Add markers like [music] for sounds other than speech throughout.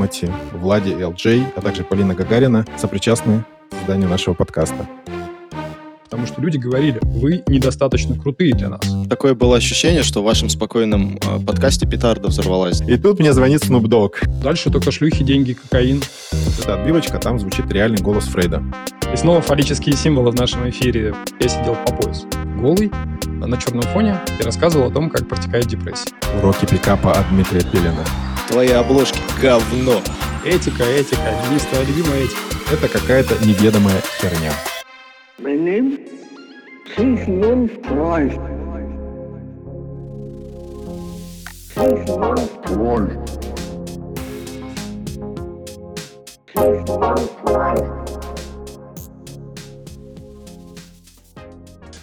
Тимати, Влади и ЛДЖ, а также Полина Гагарина сопричастны к созданию нашего подкаста. Потому что люди говорили, вы недостаточно крутые для нас. Такое было ощущение, что в вашем спокойном э, подкасте петарда взорвалась. И тут мне звонит Snoop Dogg. Дальше только шлюхи, деньги, кокаин. Это отбивочка, там звучит реальный голос Фрейда. И снова фаллические символы в нашем эфире. Я сидел по пояс. Голый, на черном фоне и рассказывал о том, как протекает депрессия. Уроки пикапа от Дмитрия Пелина. Твои обложки говно. Этика, этика, любимая этика. Это какая-то неведомая херня. My name Freud. Sigmund Freud. Sigmund Freud.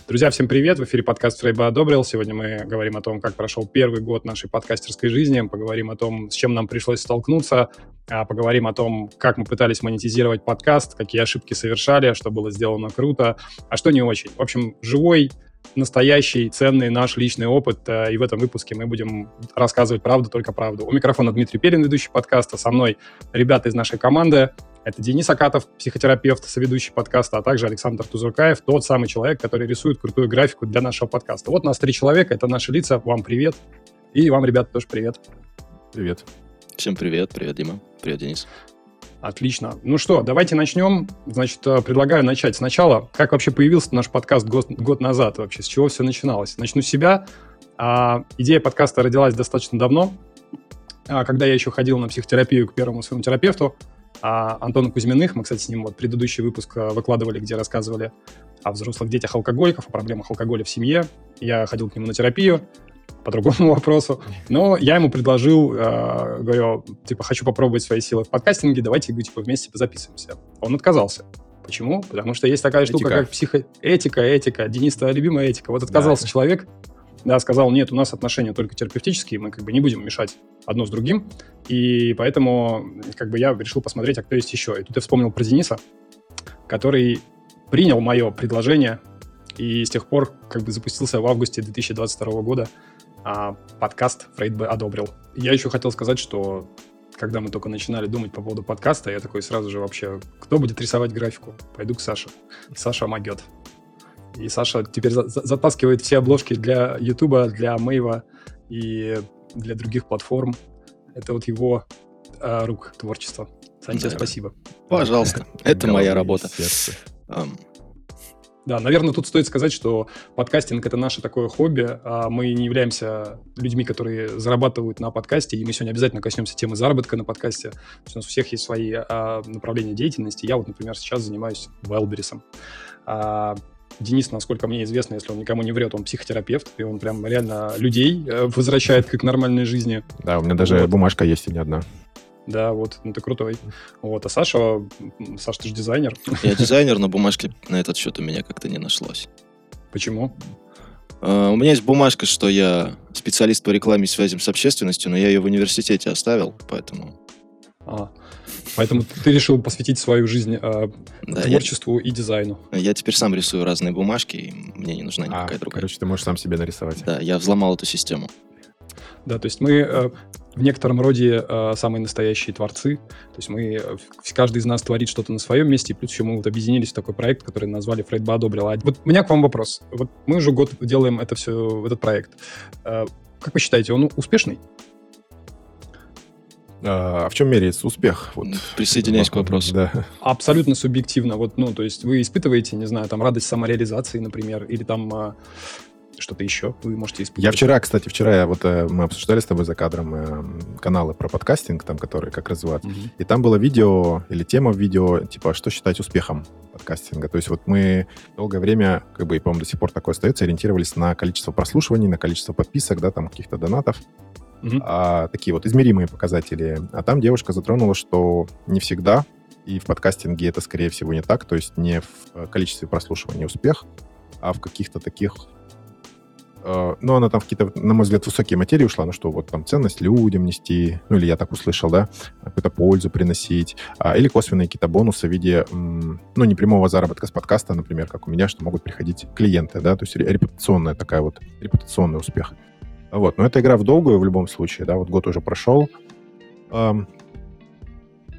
Друзья, всем привет! В эфире подкаст Фрейба одобрил. Сегодня мы говорим о том, как прошел первый год нашей подкастерской жизни, поговорим о том, с чем нам пришлось столкнуться, а, поговорим о том, как мы пытались монетизировать подкаст, какие ошибки совершали, что было сделано круто, а что не очень. В общем, живой, настоящий, ценный наш личный опыт, э, и в этом выпуске мы будем рассказывать правду, только правду. У микрофона Дмитрий Перин, ведущий подкаста, со мной ребята из нашей команды, это Денис Акатов, психотерапевт, соведущий подкаста, а также Александр Тузуркаев, тот самый человек, который рисует крутую графику для нашего подкаста. Вот у нас три человека, это наши лица. Вам привет. И вам, ребята, тоже привет. Привет. Всем привет. Привет, Дима. Привет, Денис. Отлично. Ну что, давайте начнем. Значит, э, предлагаю начать сначала. Как вообще появился наш подкаст год, год назад вообще? С чего все начиналось? Начну с себя. А, идея подкаста родилась достаточно давно, а, когда я еще ходил на психотерапию к первому своему терапевту а Антона Кузьминых. Мы, кстати, с ним вот предыдущий выпуск э, выкладывали, где рассказывали о взрослых детях алкоголиков, о проблемах алкоголя в семье. Я ходил к нему на терапию по другому [laughs] вопросу. Но я ему предложил, э, говорю, типа, хочу попробовать свои силы в подкастинге, давайте, типа, вместе позаписываемся. Он отказался. Почему? Потому что есть такая этика. штука, как психоэтика, этика. Денис, твоя любимая этика. Вот отказался да. человек, да, сказал, нет, у нас отношения только терапевтические, мы как бы не будем мешать одно с другим, и поэтому как бы я решил посмотреть, а кто есть еще. И тут я вспомнил про Дениса, который принял мое предложение и с тех пор как бы запустился в августе 2022 года, а подкаст Фрейд бы одобрил. Я еще хотел сказать, что когда мы только начинали думать по поводу подкаста, я такой сразу же вообще, кто будет рисовать графику? Пойду к Саше. Саша могет. И Саша теперь за затаскивает все обложки для Ютуба, для Мейва и для других платформ. Это вот его э, рук творчества. Саня, да. спасибо. Пожалуйста, [laughs] это моя работа. Да, наверное, тут стоит сказать, что подкастинг — это наше такое хобби. А мы не являемся людьми, которые зарабатывают на подкасте, и мы сегодня обязательно коснемся темы заработка на подкасте. у нас у всех есть свои а, направления деятельности. Я вот, например, сейчас занимаюсь Wildberries. А, Денис, насколько мне известно, если он никому не врет, он психотерапевт, и он прям реально людей э, возвращает к нормальной жизни. Да, у меня даже вот. бумажка есть и не одна. Да, вот, ну ты крутой. Вот, а Саша, Саша, ты же дизайнер. Я дизайнер, но бумажки на этот счет у меня как-то не нашлось. Почему? Uh, у меня есть бумажка, что я специалист по рекламе и связям с общественностью, но я ее в университете оставил, поэтому... А, Поэтому ты решил посвятить свою жизнь э, да, творчеству я, и дизайну. Я теперь сам рисую разные бумажки, и мне не нужна никакая а, другая. Короче, ты можешь сам себе нарисовать. Да, я взломал эту систему. Да, то есть мы э, в некотором роде э, самые настоящие творцы. То есть мы, э, каждый из нас творит что-то на своем месте, и плюс еще мы вот объединились в такой проект, который назвали Фрейд бы одобрил. А вот у меня к вам вопрос. Вот мы уже год делаем это все, этот проект. Э, как вы считаете, он успешный? А, а в чем меряется успех? Вот. Присоединяюсь к вопросу. Да. Абсолютно субъективно. Вот, ну, то есть вы испытываете, не знаю, там радость самореализации, например, или там а, что-то еще вы можете испытывать. Я вчера, кстати, вчера я, вот э, мы обсуждали с тобой за кадром э, каналы про подкастинг, там, которые как развиваться. Угу. И там было видео или тема в видео, типа, что считать успехом подкастинга. То есть вот мы долгое время, как бы, и, по-моему, до сих пор такое остается, ориентировались на количество прослушиваний, на количество подписок, да, там, каких-то донатов угу. а, такие вот измеримые показатели. А там девушка затронула, что не всегда, и в подкастинге это, скорее всего, не так, то есть не в э, количестве прослушивания успех, а в каких-то таких э, ну, она там в какие-то, на мой взгляд, высокие материи ушла, ну что, вот там ценность людям нести, ну или я так услышал, да, какую-то пользу приносить, а, или косвенные какие-то бонусы в виде, ну, не прямого заработка с подкаста, например, как у меня, что могут приходить клиенты, да, то есть репутационная такая вот, репутационный успех. Вот. Но это игра в долгую в любом случае, да, вот год уже прошел.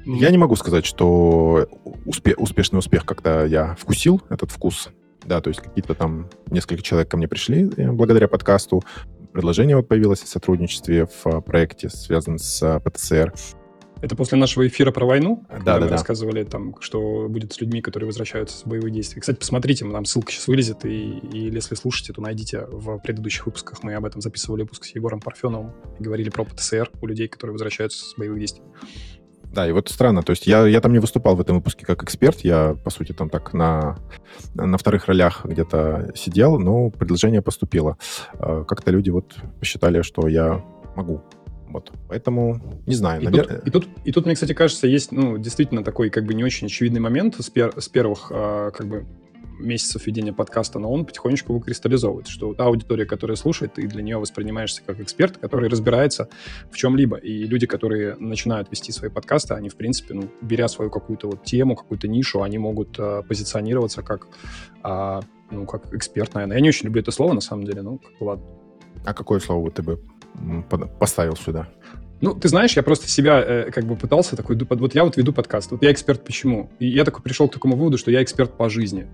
Я не могу сказать, что успе- успешный успех как-то я вкусил этот вкус. Да, то есть какие-то там несколько человек ко мне пришли благодаря подкасту. Предложение вот появилось о сотрудничестве в э, проекте, связанном с э, ПТСР. Это после нашего эфира про войну, Да, когда да, мы да. рассказывали, там, что будет с людьми, которые возвращаются с боевых действий. Кстати, посмотрите, там ссылка сейчас вылезет, и, и если слушаете, то найдите в предыдущих выпусках. Мы об этом записывали выпуск с Егором Парфеновым и говорили про ПТСР у людей, которые возвращаются с боевых действий. Да, и вот странно, то есть я, я там не выступал в этом выпуске как эксперт, я, по сути, там так на, на вторых ролях где-то сидел, но предложение поступило. Э, Как-то люди вот посчитали, что я могу. Вот, поэтому, не знаю, И наверное... тут, и, тут, и тут, мне, кстати, кажется, есть, ну, действительно такой, как бы, не очень очевидный момент с, пер- с первых, а, как бы, месяцев ведения подкаста, но он потихонечку выкристаллизовывается, что та аудитория, которая слушает, ты для нее воспринимаешься как эксперт, который разбирается в чем-либо. И люди, которые начинают вести свои подкасты, они, в принципе, ну, беря свою какую-то вот тему, какую-то нишу, они могут а, позиционироваться как, а, ну, как эксперт, наверное. Я не очень люблю это слово, на самом деле, ну, как ладно. А какое слово ты бы поставил сюда? Ну, ты знаешь, я просто себя э, как бы пытался такой, вот я вот веду подкаст, вот я эксперт почему? И я такой пришел к такому выводу, что я эксперт по жизни.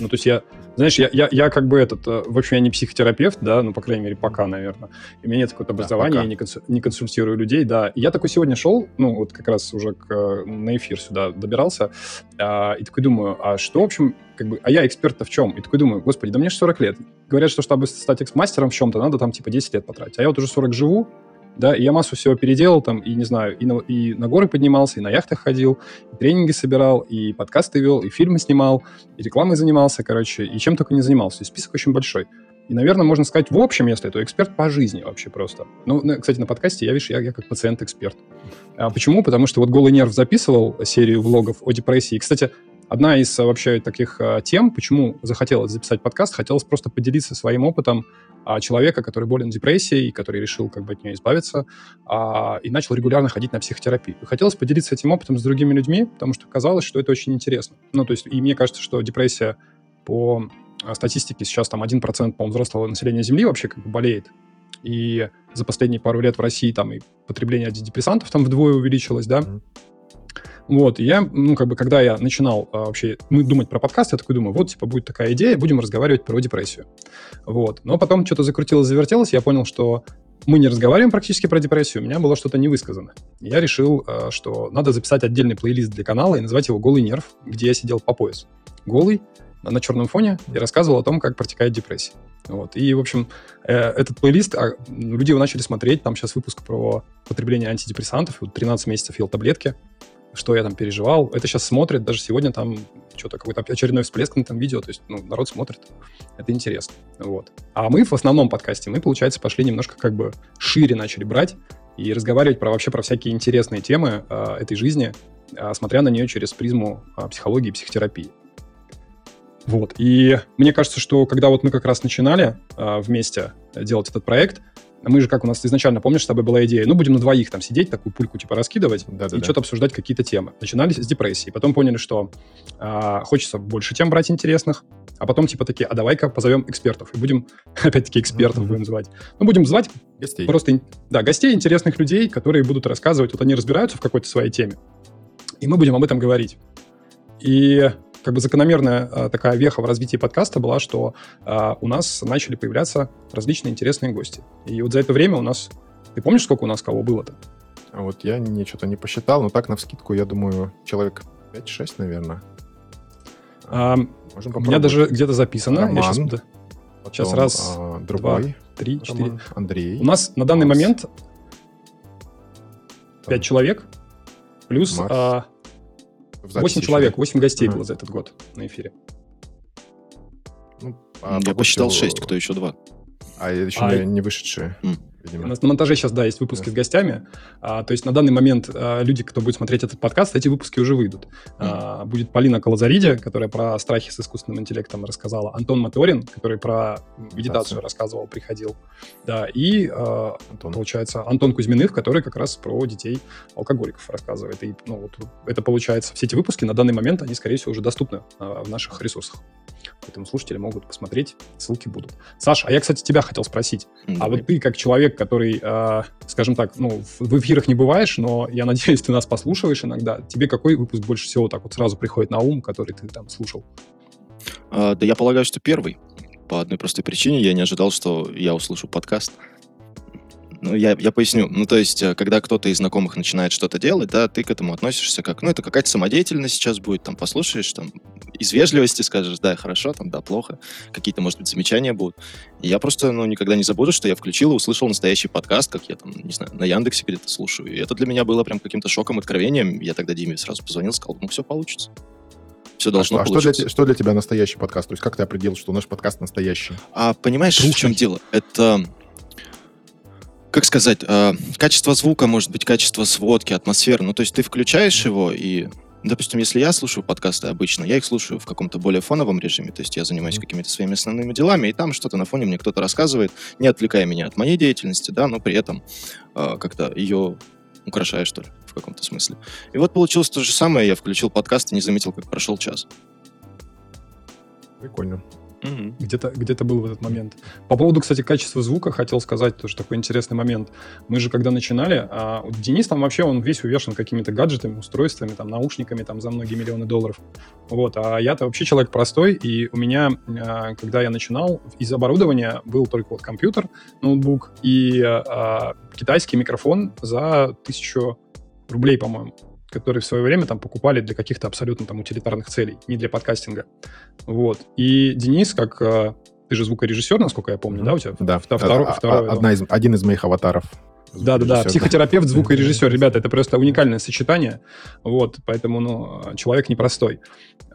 Ну, то есть я, знаешь, я, я, я как бы этот, э, в общем, я не психотерапевт, да, ну, по крайней мере, пока, наверное. У меня нет какого-то Да, образования, пока. я не, консу- не консультирую людей, да. И я такой сегодня шел, ну, вот как раз уже к, э, на эфир сюда добирался, а, и такой думаю, а что, в общем, как бы, а я эксперт-то в чем? И такой думаю, господи, да мне же 40 лет. Говорят, что чтобы стать экс-мастером в чем-то, надо там типа 10 лет потратить. А я вот уже 40 живу, да, и я массу всего переделал там, и, не знаю, и на, и на горы поднимался, и на яхтах ходил, и тренинги собирал, и подкасты вел, и фильмы снимал, и рекламой занимался, короче, и чем только не занимался. И список очень большой. И, наверное, можно сказать, в общем, если то эксперт по жизни вообще просто. Ну, кстати, на подкасте я, видишь, я, я как пациент-эксперт. А почему? Потому что вот «Голый нерв» записывал серию влогов о депрессии. И, кстати, одна из а, вообще таких а, тем, почему захотелось записать подкаст, хотелось просто поделиться своим опытом а, человека, который болен депрессией, который решил как бы от нее избавиться, и начал регулярно ходить на психотерапию. Хотелось поделиться этим опытом с другими людьми, потому что казалось, что это очень интересно. Ну, то есть, и мне кажется, что депрессия по статистике сейчас там 1%, по-моему, взрослого населения Земли вообще как бы болеет. И за последние пару лет в России там и потребление антидепрессантов там вдвое увеличилось, да. Мгм. Вот, и я, ну, как бы, когда я начинал а, вообще ну, думать про подкаст, я такой думаю, вот, типа, будет такая идея, будем разговаривать про депрессию. Вот. Но потом что-то закрутилось, завертелось, я понял, что мы не разговариваем практически про депрессию, у меня было что-то невысказано. И Я решил, а, что надо записать отдельный плейлист для канала и назвать его «Голый нерв», где я сидел по пояс. Голый, на черном фоне, и рассказывал о том, как протекает депрессия. Вот. И, в общем, э, этот плейлист, а, люди его начали смотреть, там сейчас выпуск про потребление антидепрессантов, вот 13 месяцев ел таблетки, что я там переживал. Это сейчас смотрят, даже сегодня там что-то какой-то очередной всплеск на этом видео, то есть ну, народ смотрит, это интересно. Вот. А мы в основном подкасте, мы, получается, пошли немножко как бы шире начали брать и разговаривать про вообще про всякие интересные темы э, этой жизни, э, смотря на нее через призму э, психологии и психотерапии. Вот. И мне кажется, что когда вот мы как раз начинали э, вместе делать этот проект, мы же, как у нас изначально, помнишь, с тобой была идея, ну, будем на двоих там сидеть, такую пульку типа раскидывать Да-да-да. и что-то обсуждать какие-то темы. Начинали с депрессии, потом поняли, что а, хочется больше тем брать интересных, а потом типа такие, а давай-ка позовем экспертов, и будем, [laughs] опять-таки, экспертов будем звать. Ну, будем звать Гостей. просто, да, гостей, интересных людей, которые будут рассказывать, вот они разбираются в какой-то своей теме, и мы будем об этом говорить. И как бы закономерная а, такая веха в развитии подкаста была, что а, у нас начали появляться различные интересные гости. И вот за это время у нас... Ты помнишь, сколько у нас кого было-то? А вот я не, что-то не посчитал, но так, на вскидку, я думаю, человек 5-6, наверное. А, Можем у меня даже где-то записано. Роман. Я щас- да, Потом, сейчас раз, а, другой три, четыре. Роман, Андрей. У нас на данный Макс. момент Там, пять человек, плюс Макс. а, в записи 8 еще, человек, да? 8 гостей Ага. было за этот год на эфире. Ну, а Я по посчитал пути- 6, кто еще два. А еще А, не, не вышедшие, М. У видимо. нас на монтаже сейчас, да, есть выпуски Да. с гостями. А, то есть на данный момент а, люди, кто будет смотреть этот подкаст, эти выпуски уже выйдут. А, будет Полина Колозариди, которая про страхи с искусственным интеллектом рассказала. Антон Моторин, который про медитацию рассказывал, приходил. Да, и а, Антон. получается, Антон Кузьминых, который как раз про детей алкоголиков рассказывает. И, ну, вот это получается, все эти выпуски на данный момент, они, скорее всего, уже доступны а, в наших ресурсах. Поэтому слушатели могут посмотреть, ссылки будут. Саш, а я, кстати, тебя хотел спросить. А Давай. вот ты, как человек, который, э, скажем так, ну, в эфирах не бываешь, но я надеюсь, ты нас послушаешь иногда. Тебе какой выпуск больше всего так вот сразу приходит на ум, который ты там слушал? А, да я полагаю, что первый. По одной простой причине я не ожидал, что я услышу подкаст. Ну, я, я поясню. Ну, то есть, э, когда кто-то из знакомых начинает что-то делать, да, ты к этому относишься как, ну, это какая-то самодеятельность сейчас будет, там, послушаешь, там, из вежливости скажешь, да, хорошо, там, да, плохо, какие-то, может быть, замечания будут. И я просто, ну, никогда не забуду, что я включил и услышал настоящий подкаст, как я там, не знаю, на Яндексе где-то слушаю. И это для меня было прям каким-то шоком, откровением. Я тогда Диме сразу позвонил, сказал, ну, все получится. Все должно а, получиться. А что для, что для тебя настоящий подкаст? То есть как ты определил, что наш подкаст настоящий? А понимаешь, Трушный. в чем дело? Это как сказать, э, качество звука может быть качество сводки, атмосферы. Ну, то есть ты включаешь его и Допустим, если я слушаю подкасты обычно, я их слушаю в каком-то более фоновом режиме, то есть я занимаюсь какими-то своими основными делами, и там что-то на фоне мне кто-то рассказывает, не отвлекая меня от моей деятельности, да, но при этом э, как-то ее украшая, что ли, в каком-то смысле. И вот получилось то же самое, я включил подкаст и не заметил, как прошел час. Прикольно. Угу. Где-то где был в этот момент. По поводу, кстати, качества звука хотел сказать тоже такой интересный момент. Мы же когда начинали, а Денис там вообще, он весь увешан какими-то гаджетами, устройствами, там, наушниками там за многие миллионы долларов. Вот, а я-то вообще человек простой, и у меня, а, когда я начинал, из оборудования был только вот компьютер, ноутбук и а, китайский микрофон за тысячу рублей, по-моему которые в свое время там покупали для каких-то абсолютно там утилитарных целей, не для подкастинга. Вот. И Денис, как э, ты же звукорежиссер, насколько я помню, mm-hmm. да, у тебя? Да. Второй, а, второй, одна из, один из моих аватаров да-да-да, психотерапевт, звукорежиссер. Ребята, это просто уникальное сочетание. Вот, поэтому, ну, человек непростой.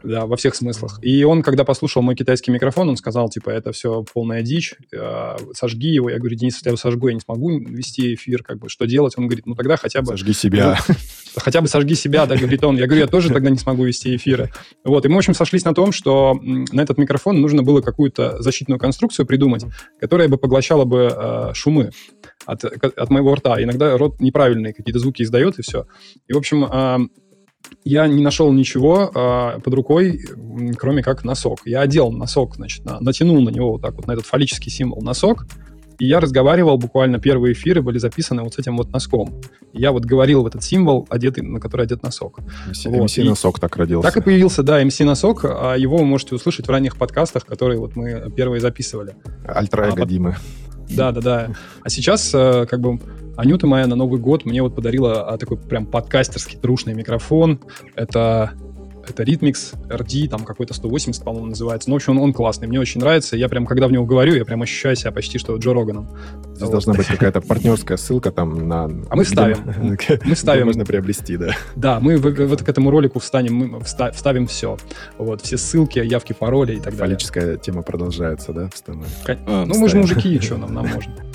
Да, во всех смыслах. И он, когда послушал мой китайский микрофон, он сказал, типа, это все полная дичь, э, сожги его. Я говорю, Денис, если я его сожгу, я не смогу вести эфир, как бы, что делать? Он говорит, ну, тогда хотя бы... Сожги себя. [laughs] Хотя бы сожги себя, да, говорит он. Я говорю, я тоже тогда не смогу вести эфиры. Вот, и мы, в общем, сошлись на том, что на этот микрофон нужно было какую-то защитную конструкцию придумать, которая бы поглощала бы э, шумы от, от моего рта. Иногда рот неправильные какие-то звуки издает, и все. И, в общем, а, я не нашел ничего а, под рукой, кроме как носок. Я одел носок, значит, на, натянул на него вот так вот, на этот фаллический символ носок, и я разговаривал, буквально первые эфиры были записаны вот с этим вот носком. И я вот говорил в этот символ, одетый, на который одет носок. MC, вот. MC носок так родился. Так и появился, да, MC носок. А его вы можете услышать в ранних подкастах, которые вот мы первые записывали. Альтра а, Димы. Да, да, да. А сейчас, э, как бы, Анюта моя на Новый год мне вот подарила а, такой прям подкастерский трушный микрофон. Это это Rhythmix RD, там какой-то 180, по-моему, называется. Ну, в общем, он, он классный, мне очень нравится. Я прям, когда в него говорю, я прям ощущаю себя почти что Джо Роганом. Здесь вот. должна быть какая-то партнерская ссылка там на... А мы ставим. [laughs] Мы ставим. Можно приобрести, да. Да, мы вот к этому ролику встанем, мы вставим все. Вот, все ссылки, явки, пароли и так далее. Фаллическая тема продолжается, да? А, ну, мы же мужики, что нам, нам можно. [laughs]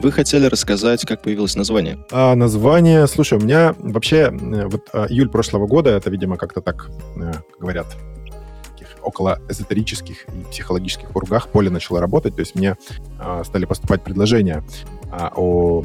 Вы хотели рассказать, как появилось название? А, название, слушай, у меня вообще э, вот а, июль прошлого года, это, видимо, как-то так э, говорят, около эзотерических и психологических кругах поле начало работать, то есть мне а, стали поступать предложения а, о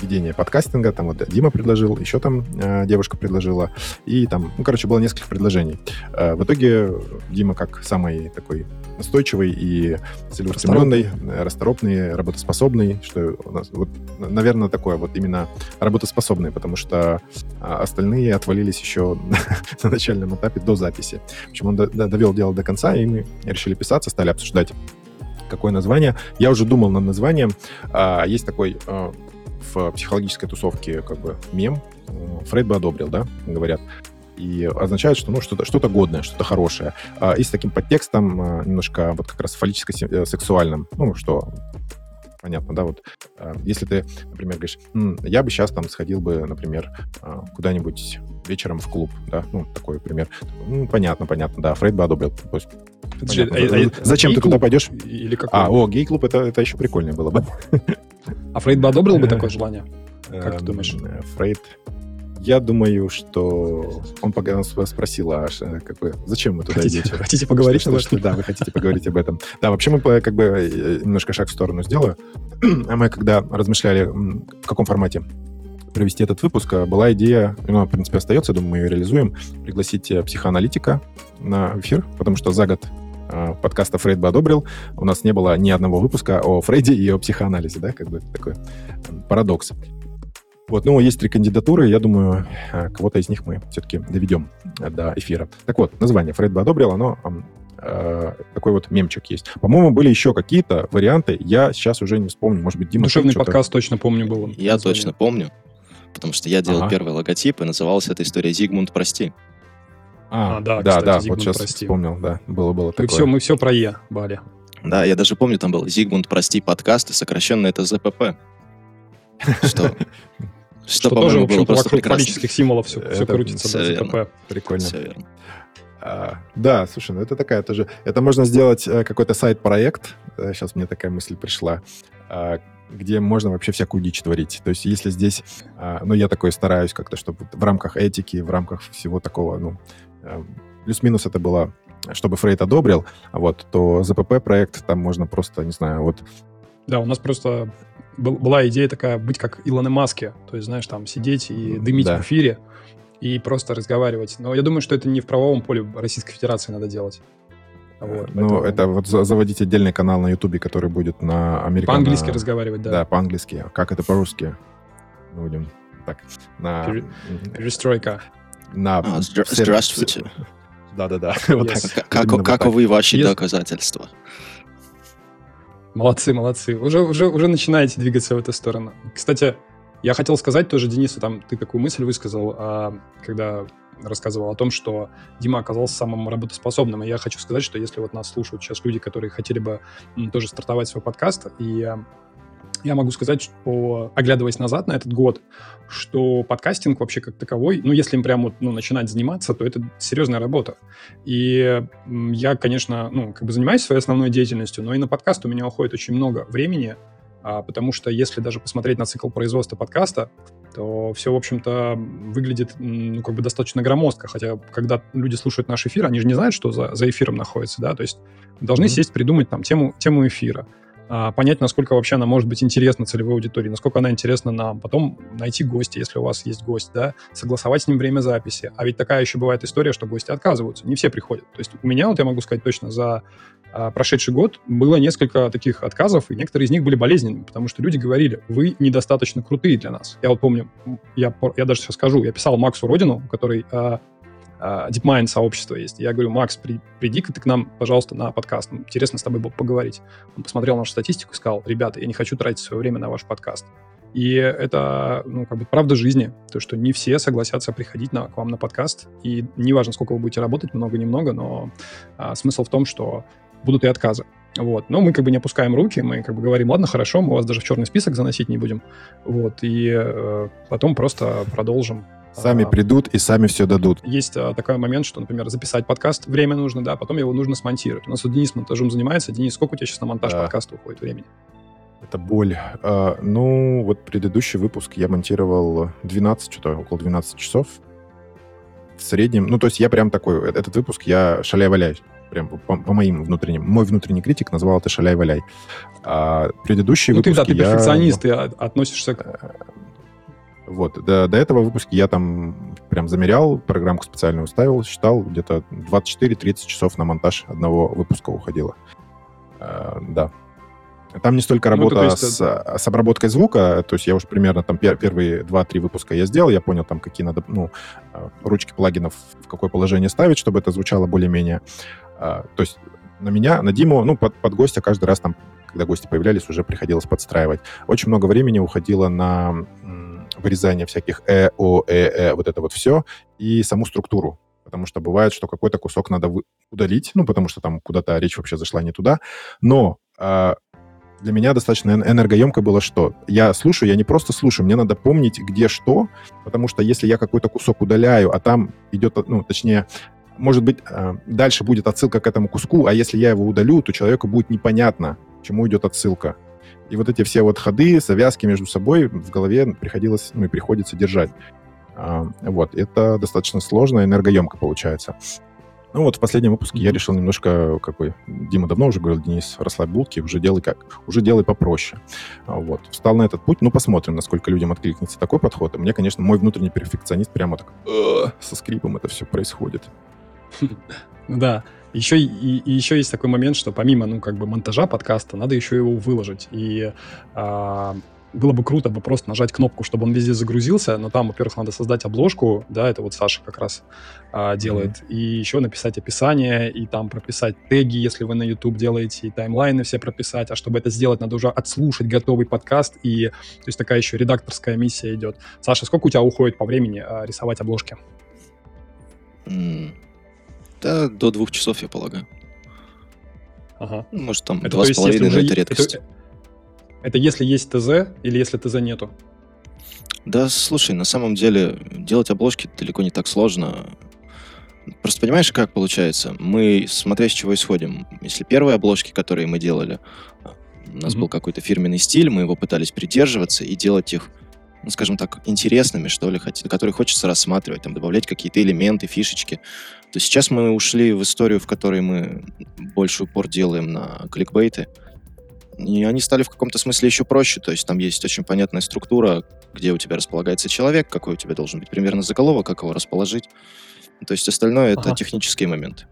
ведение подкастинга, там вот Дима предложил, еще там э, девушка предложила, и там, ну, короче, было несколько предложений. Э, в итоге Дима как самый такой настойчивый и целеустремленный, расторопный, работоспособный, что у нас, вот, наверное, такое вот именно работоспособный, потому что а, остальные отвалились еще [laughs] на начальном этапе до записи. В общем, он довел дело до конца, и мы решили писаться, стали обсуждать какое название. Я уже думал над названием. А, есть такой а, в психологической тусовке как бы мем, Фрейд бы одобрил, да, говорят. И означает, что ну, что-то что годное, что-то хорошее. А, и с таким подтекстом а, немножко вот как раз фаллическо-сексуальным. Ну, что понятно, да, вот а, если ты, например, говоришь, я бы сейчас там сходил бы, например, куда-нибудь вечером в клуб, да, ну, такой пример. Ну, понятно, понятно, да, Фрейд бы одобрил. То есть, Подожди, понятно, а, а, зачем ты туда пойдешь? Или какой? А, о, гей-клуб, это, это еще прикольнее было бы. [laughs] А Фрейд бы одобрил бы э, такое желание? Как ты эм, думаешь? Фрейд... Я думаю, что он спросил, а как бы, зачем мы туда хотите, идете? Хотите поговорить что, что, Да, вы хотите поговорить об этом. Да, вообще мы как бы э, немножко шаг в сторону сделаю. А мы когда размышляли, в каком формате провести этот выпуск, а была идея, ну, в принципе, остается, думаю, мы ее реализуем, пригласить э, психоаналитика на эфир, потому что за год подкаста «Фрейд бы одобрил», у нас не было ни одного выпуска о Фрейде и о психоанализе, да, как бы такой парадокс. Вот, ну, есть три кандидатуры, я думаю, э, кого-то из них мы все-таки доведем до эфира. Так вот, название «Фрейд бы одобрил», оно э, такой вот мемчик есть. По-моему, были еще какие-то варианты, я сейчас уже не вспомню, может быть, Дима... Душевный подкаст точно помню был. Я точно помню, потому что я делал ага. первый логотип, и называлась эта история «Зигмунд, прости». А, а да, да, кстати, да, Зигмунд, вот сейчас прости. вспомнил, да, было-было такое. Все, мы все про Е, Бали. Да, я даже помню, там был «Зигмунд, прости» подкаст, и сокращенно это ЗПП. Что? [laughs] Что, тоже, в общем вокруг политических символов все, все крутится. Все ЗПП. Прикольно. Все верно. А, да, слушай, ну это такая тоже... Это можно сделать э, какой-то сайт-проект. Сейчас мне такая мысль пришла а, где можно вообще всякую дичь творить. То есть если здесь, а, ну, я такой стараюсь как-то, чтобы в рамках этики, в рамках всего такого, ну, плюс-минус это было, чтобы Фрейд одобрил, вот, то ЗПП-проект там можно просто, не знаю, вот... Да, у нас просто была идея такая быть как Илоны Маске, то есть, знаешь, там сидеть и дымить да. в эфире и просто разговаривать. Но я думаю, что это не в правовом поле Российской Федерации надо делать. Вот, ну, поэтому... это вот заводить отдельный канал на Ютубе, который будет на американо... По-английски разговаривать, да. Да, по-английски. Как это по-русски? Будем так. На... Перестройка. На... А, здра- здравствуйте. Да-да-да. [laughs] Вот так. Как, каковы ваши yes. доказательства? Молодцы, молодцы. Уже, уже, уже начинаете двигаться в эту сторону. Кстати, я хотел сказать тоже Денису, там ты такую мысль высказал, а, когда рассказывал о том, что Дима оказался самым работоспособным. И я хочу сказать, что если вот нас слушают сейчас люди, которые хотели бы тоже стартовать свой подкаст, и я могу сказать, что, оглядываясь назад на этот год, что подкастинг вообще как таковой, ну, если им прямо ну, начинать заниматься, то это серьезная работа. И я, конечно, ну, как бы занимаюсь своей основной деятельностью, но и на подкаст у меня уходит очень много времени, а, потому что если даже посмотреть на цикл производства подкаста, то все, в общем-то, выглядит ну, как бы достаточно громоздко. Хотя, когда люди слушают наш эфир, они же не знают, что за, за эфиром находится, да, то есть должны mm-hmm. сесть, придумать там тему, тему эфира, понять, насколько вообще она может быть интересна целевой аудитории, насколько она интересна нам, потом найти гостя, если у вас есть гость, да, согласовать с ним время записи. А ведь такая еще бывает история, что гости отказываются, не все приходят. То есть у меня, вот я могу сказать точно, за а, прошедший год было несколько таких отказов, и некоторые из них были болезненными, потому что люди говорили, вы недостаточно крутые для нас. Я вот помню, я, я даже сейчас скажу, я писал Максу Родину, который а, DeepMind сообщество есть. Я говорю, Макс, при, приди-ка ты к нам, пожалуйста, на подкаст. Интересно с тобой было поговорить. Он посмотрел нашу статистику и сказал, ребята, я не хочу тратить свое время на ваш подкаст. И это, ну, как бы правда жизни, то, что не все согласятся приходить на, к вам на подкаст, и неважно, сколько вы будете работать, много-немного, но а, смысл в том, что будут и отказы. Вот. Но мы как бы не опускаем руки, мы как бы говорим, ладно, хорошо, мы вас даже в черный список заносить не будем. Вот. И э, потом просто продолжим Сами а, придут и сами все дадут. Есть а, такой момент, что, например, записать подкаст время нужно, да, потом его нужно смонтировать. У нас вот Денис монтажом занимается. Денис, сколько у тебя сейчас на монтаж да. подкаста уходит времени? Это боль. А, ну, вот предыдущий выпуск я монтировал 12, что-то около 12 часов. В среднем, ну, то есть я прям такой, э, этот выпуск я шаляй-валяй. Прям по, по моим внутренним. Мой внутренний критик назвал это шаляй-валяй. А предыдущий ну, выпуск ты, да, ты перфекционист, я... ты относишься к э, вот. До, до этого выпуска я там прям замерял, программку специальную ставил, считал, где-то 24-30 часов на монтаж одного выпуска уходило. Э, да. Там не столько ну, работа ну, есть, с, это... с обработкой звука, то есть я уже примерно там пер, первые 2-3 выпуска я сделал, я понял там, какие надо, ну, э, ручки плагинов в какое положение ставить, чтобы это звучало более-менее. Э, то есть на меня, на Диму, ну, под, под гостя каждый раз там, когда гости появлялись, уже приходилось подстраивать. Очень много времени уходило на вырезание всяких э, о, э, э, вот это вот все, и саму структуру. Потому что бывает, что какой-то кусок надо удалить, ну, потому что там куда-то речь вообще зашла не туда. Но э, для меня достаточно энергоемко было что? Я слушаю, я не просто слушаю, мне надо помнить, где что, потому что если я какой-то кусок удаляю, а там идет, ну, точнее, может быть, э, дальше будет отсылка к этому куску, а если я его удалю, то человеку будет непонятно, чему идет отсылка. И вот эти все вот ходы, завязки между собой в голове приходилось, ну и приходится держать. А, вот, это достаточно сложно, энергоемко получается. Ну вот в последнем выпуске я решил немножко, какой Дима давно уже говорил, Денис, расслабь булки, уже делай как, уже делай попроще. А, вот, встал на этот путь, ну посмотрим, насколько людям откликнется такой подход. И мне, конечно, мой внутренний перфекционист прямо так со скрипом это все происходит. [laughs] Да. Еще, и, и еще есть такой момент, что помимо, ну, как бы монтажа подкаста, надо еще его выложить. И а, было бы круто бы просто нажать кнопку, чтобы он везде загрузился, но там, во-первых, надо создать обложку, да, это вот Саша как раз а, делает, mm-hmm. и еще написать описание, и там прописать теги, если вы на YouTube делаете, и таймлайны все прописать, а чтобы это сделать, надо уже отслушать готовый подкаст, и то есть такая еще редакторская миссия идет. Саша, сколько у тебя уходит по времени а, рисовать обложки? Mm. Да, до двух часов, я полагаю. Ага. Ну, может, там это, два с половиной, но это редкость. Это, это если есть ТЗ или если ТЗ нету? Да, слушай, на самом деле делать обложки далеко не так сложно. Просто понимаешь, как получается? Мы, смотря с чего исходим. Если первые обложки, которые мы делали, у нас mm-hmm. был какой-то фирменный стиль, мы его пытались придерживаться и делать их, ну, скажем так, интересными, что ли, которые хочется рассматривать, там, добавлять какие-то элементы, фишечки. То сейчас мы ушли в историю, в которой мы больше упор делаем на кликбейты. И они стали в каком-то смысле еще проще. То есть там есть очень понятная структура, где у тебя располагается человек, какой у тебя должен быть примерно заголовок, как его расположить. То есть остальное ага. это технические моменты.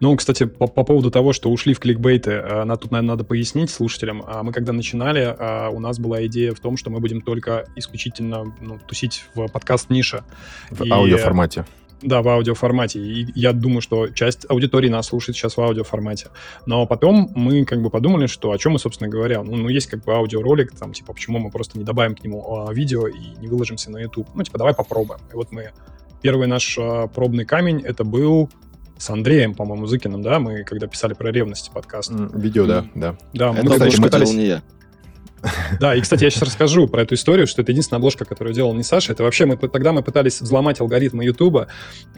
Ну, кстати, по, по поводу того, что ушли в кликбейты, э, на, тут, наверное, надо пояснить слушателям. А мы когда начинали, а, у нас была идея в том, что мы будем только исключительно ну, тусить в подкаст-нише. В и, аудиоформате. Да, в аудиоформате. И я думаю, что часть аудитории нас слушает сейчас в аудиоформате. Но потом мы как бы подумали, что о чем мы, собственно говоря. Ну, ну есть как бы аудиоролик, там, типа, почему мы просто не добавим к нему а, видео и не выложимся на YouTube. Ну, типа, давай попробуем. И вот мы... Первый наш а, пробный камень, это был с Андреем, по-моему, Зыкиным, да, мы когда писали про ревности подкаст. Видео, да, да. Да, мы, это, кстати, пытались... не я. Да, и, кстати, я сейчас расскажу про эту историю, что это единственная обложка, которую делал не Саша. Это вообще мы тогда мы пытались взломать алгоритмы Ютуба.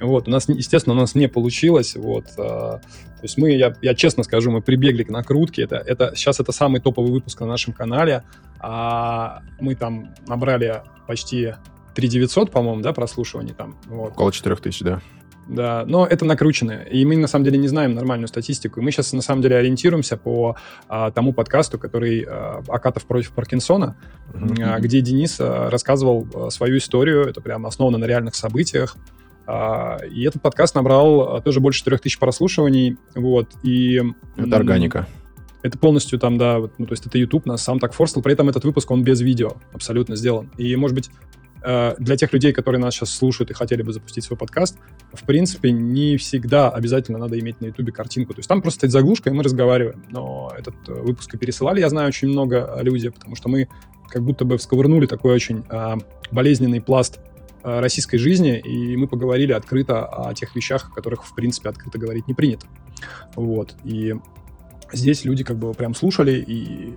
Вот, у нас, естественно, у нас не получилось. Вот, а, то есть мы, я, я честно скажу, мы прибегли к накрутке. Это, это, сейчас это самый топовый выпуск на нашем канале. А мы там набрали почти 3900, по-моему, да, прослушиваний там. Вот. Около 4000, да. Да, но это накручено. И мы, на самом деле, не знаем нормальную статистику. И мы сейчас, на самом деле, ориентируемся по а, тому подкасту, который а, «Акатов против Паркинсона», mm-hmm. а, где Денис а, рассказывал а, свою историю. Это прям основано на реальных событиях. А, и этот подкаст набрал а, тоже больше 4000 прослушиваний. Вот, и... Это органика. Это полностью там, да, вот, ну, то есть это YouTube нас сам так форсил, при этом этот выпуск, он без видео абсолютно сделан. И, может быть, для тех людей, которые нас сейчас слушают и хотели бы запустить свой подкаст, в принципе, не всегда обязательно надо иметь на YouTube картинку. То есть там просто стоит заглушка, и мы разговариваем. Но этот э, выпуск и пересылали, я знаю, очень много людей, потому что мы как будто бы всковырнули такой очень э, болезненный пласт э, российской жизни, и мы поговорили открыто о тех вещах, о которых, в принципе, открыто говорить не принято. Вот. И здесь люди как бы прям слушали и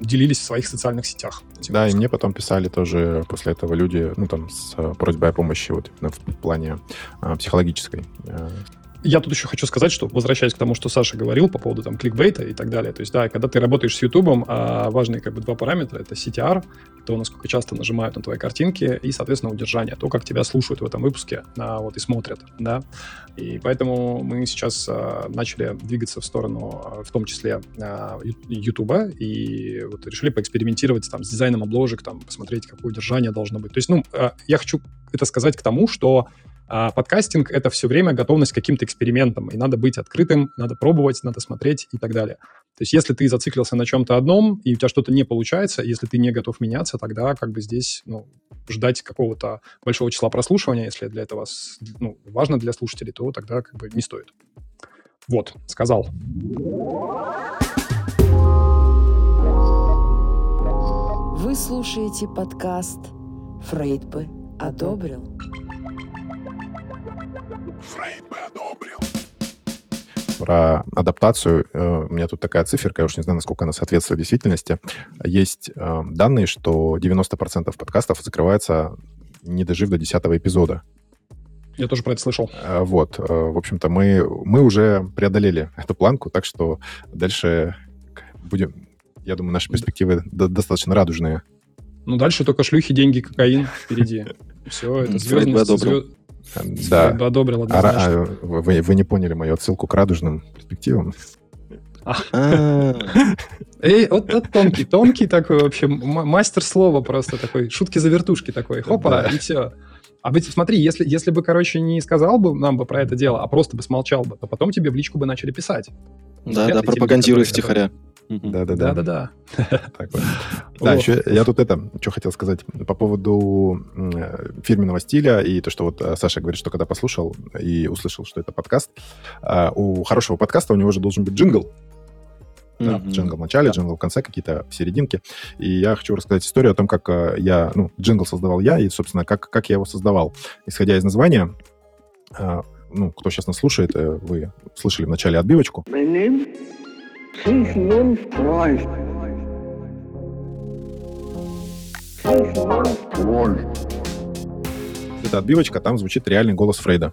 делились в своих социальных сетях. Да, и мне потом писали тоже после этого люди, ну, там, с э, просьбой о помощи вот в плане а, психологической. Э, я тут еще хочу сказать, что, возвращаясь к тому, что Саша говорил по поводу там кликбейта и так далее, то есть, да, когда ты работаешь с YouTube, а, важные как бы два параметра, это CTR, то, насколько часто нажимают на твои картинки, и, соответственно, удержание, то, как тебя слушают в этом выпуске, а, вот, и смотрят, да, и поэтому мы сейчас а, начали двигаться в сторону, а, в том числе, а, YouTube, и вот решили поэкспериментировать там с дизайном обложек, там, посмотреть, какое удержание должно быть. То есть, ну, а, я хочу это сказать к тому, что а подкастинг — это все время готовность к каким-то экспериментам, и надо быть открытым, надо пробовать, надо смотреть и так далее. То есть если ты зациклился на чем-то одном, и у тебя что-то не получается, если ты не готов меняться, тогда как бы здесь ну, ждать какого-то большого числа прослушивания, если для этого ну, важно для слушателей, то тогда как бы не стоит. Вот, сказал. Вы слушаете подкаст «Фрейд бы одобрил». Фрейд бы одобрил. Про адаптацию. Э, у меня тут такая циферка, я уж не знаю, насколько она соответствует действительности. Есть э, данные, что 90% подкастов закрывается, не дожив до 10 эпизода. Я тоже про это слышал. Э, вот. В общем-то, мы, мы уже преодолели эту планку, так что дальше будем... Я думаю, наши перспективы достаточно радужные. Ну, дальше только шлюхи, деньги, кокаин впереди. [laughs] Все, это звездность, да. бы одобрил а, а, вы, вы не поняли мою отсылку к радужным перспективам. А. [laughs] Эй, вот, вот тонкий, тонкий такой вообще, мастер слова просто такой, шутки за вертушки такой, хопа, и все. А ведь смотри, если, если бы, короче, не сказал бы нам бы про это дело, а просто бы смолчал бы, то потом тебе в личку бы начали писать. Да, да, пропагандируй. Мгм. Да-да-да. Да-да-да. [laughs] Да, еще я тут это, что хотел сказать по поводу э, фирменного стиля и то, что вот э, Саша говорит, что когда послушал и услышал, что это подкаст, а, у хорошего подкаста у него же должен быть джингл. Да, Мгм. джингл в начале, джингл в конце, какие-то в серединке. И я хочу рассказать историю о том, как э, я, ну, джингл создавал я, и, собственно, как, как я его создавал. Исходя из названия, а, ну, кто сейчас нас слушает, вы слышали в начале отбивочку. Benimmt sich nun Freund. Sich nun Freund. эта отбивочка, там звучит реальный голос Фрейда.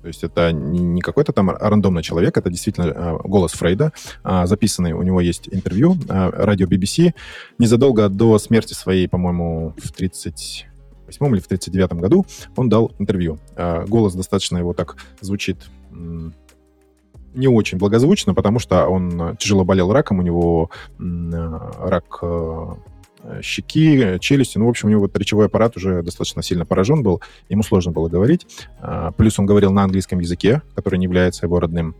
То есть это не, какой-то там рандомный человек, это действительно э, голос Фрейда, а, записанный. У него есть интервью, э, радио BBC. Незадолго до смерти своей, по-моему, в 38 или в 39 году он дал интервью. Голос достаточно его так звучит не очень благозвучно, потому что он э, тяжело болел раком, у него э, рак э, щеки, челюсти. Ну, в общем, у него вот речевой аппарат уже достаточно сильно поражен был, ему сложно было говорить. А, Плюс он говорил на английском языке, который не является его родным.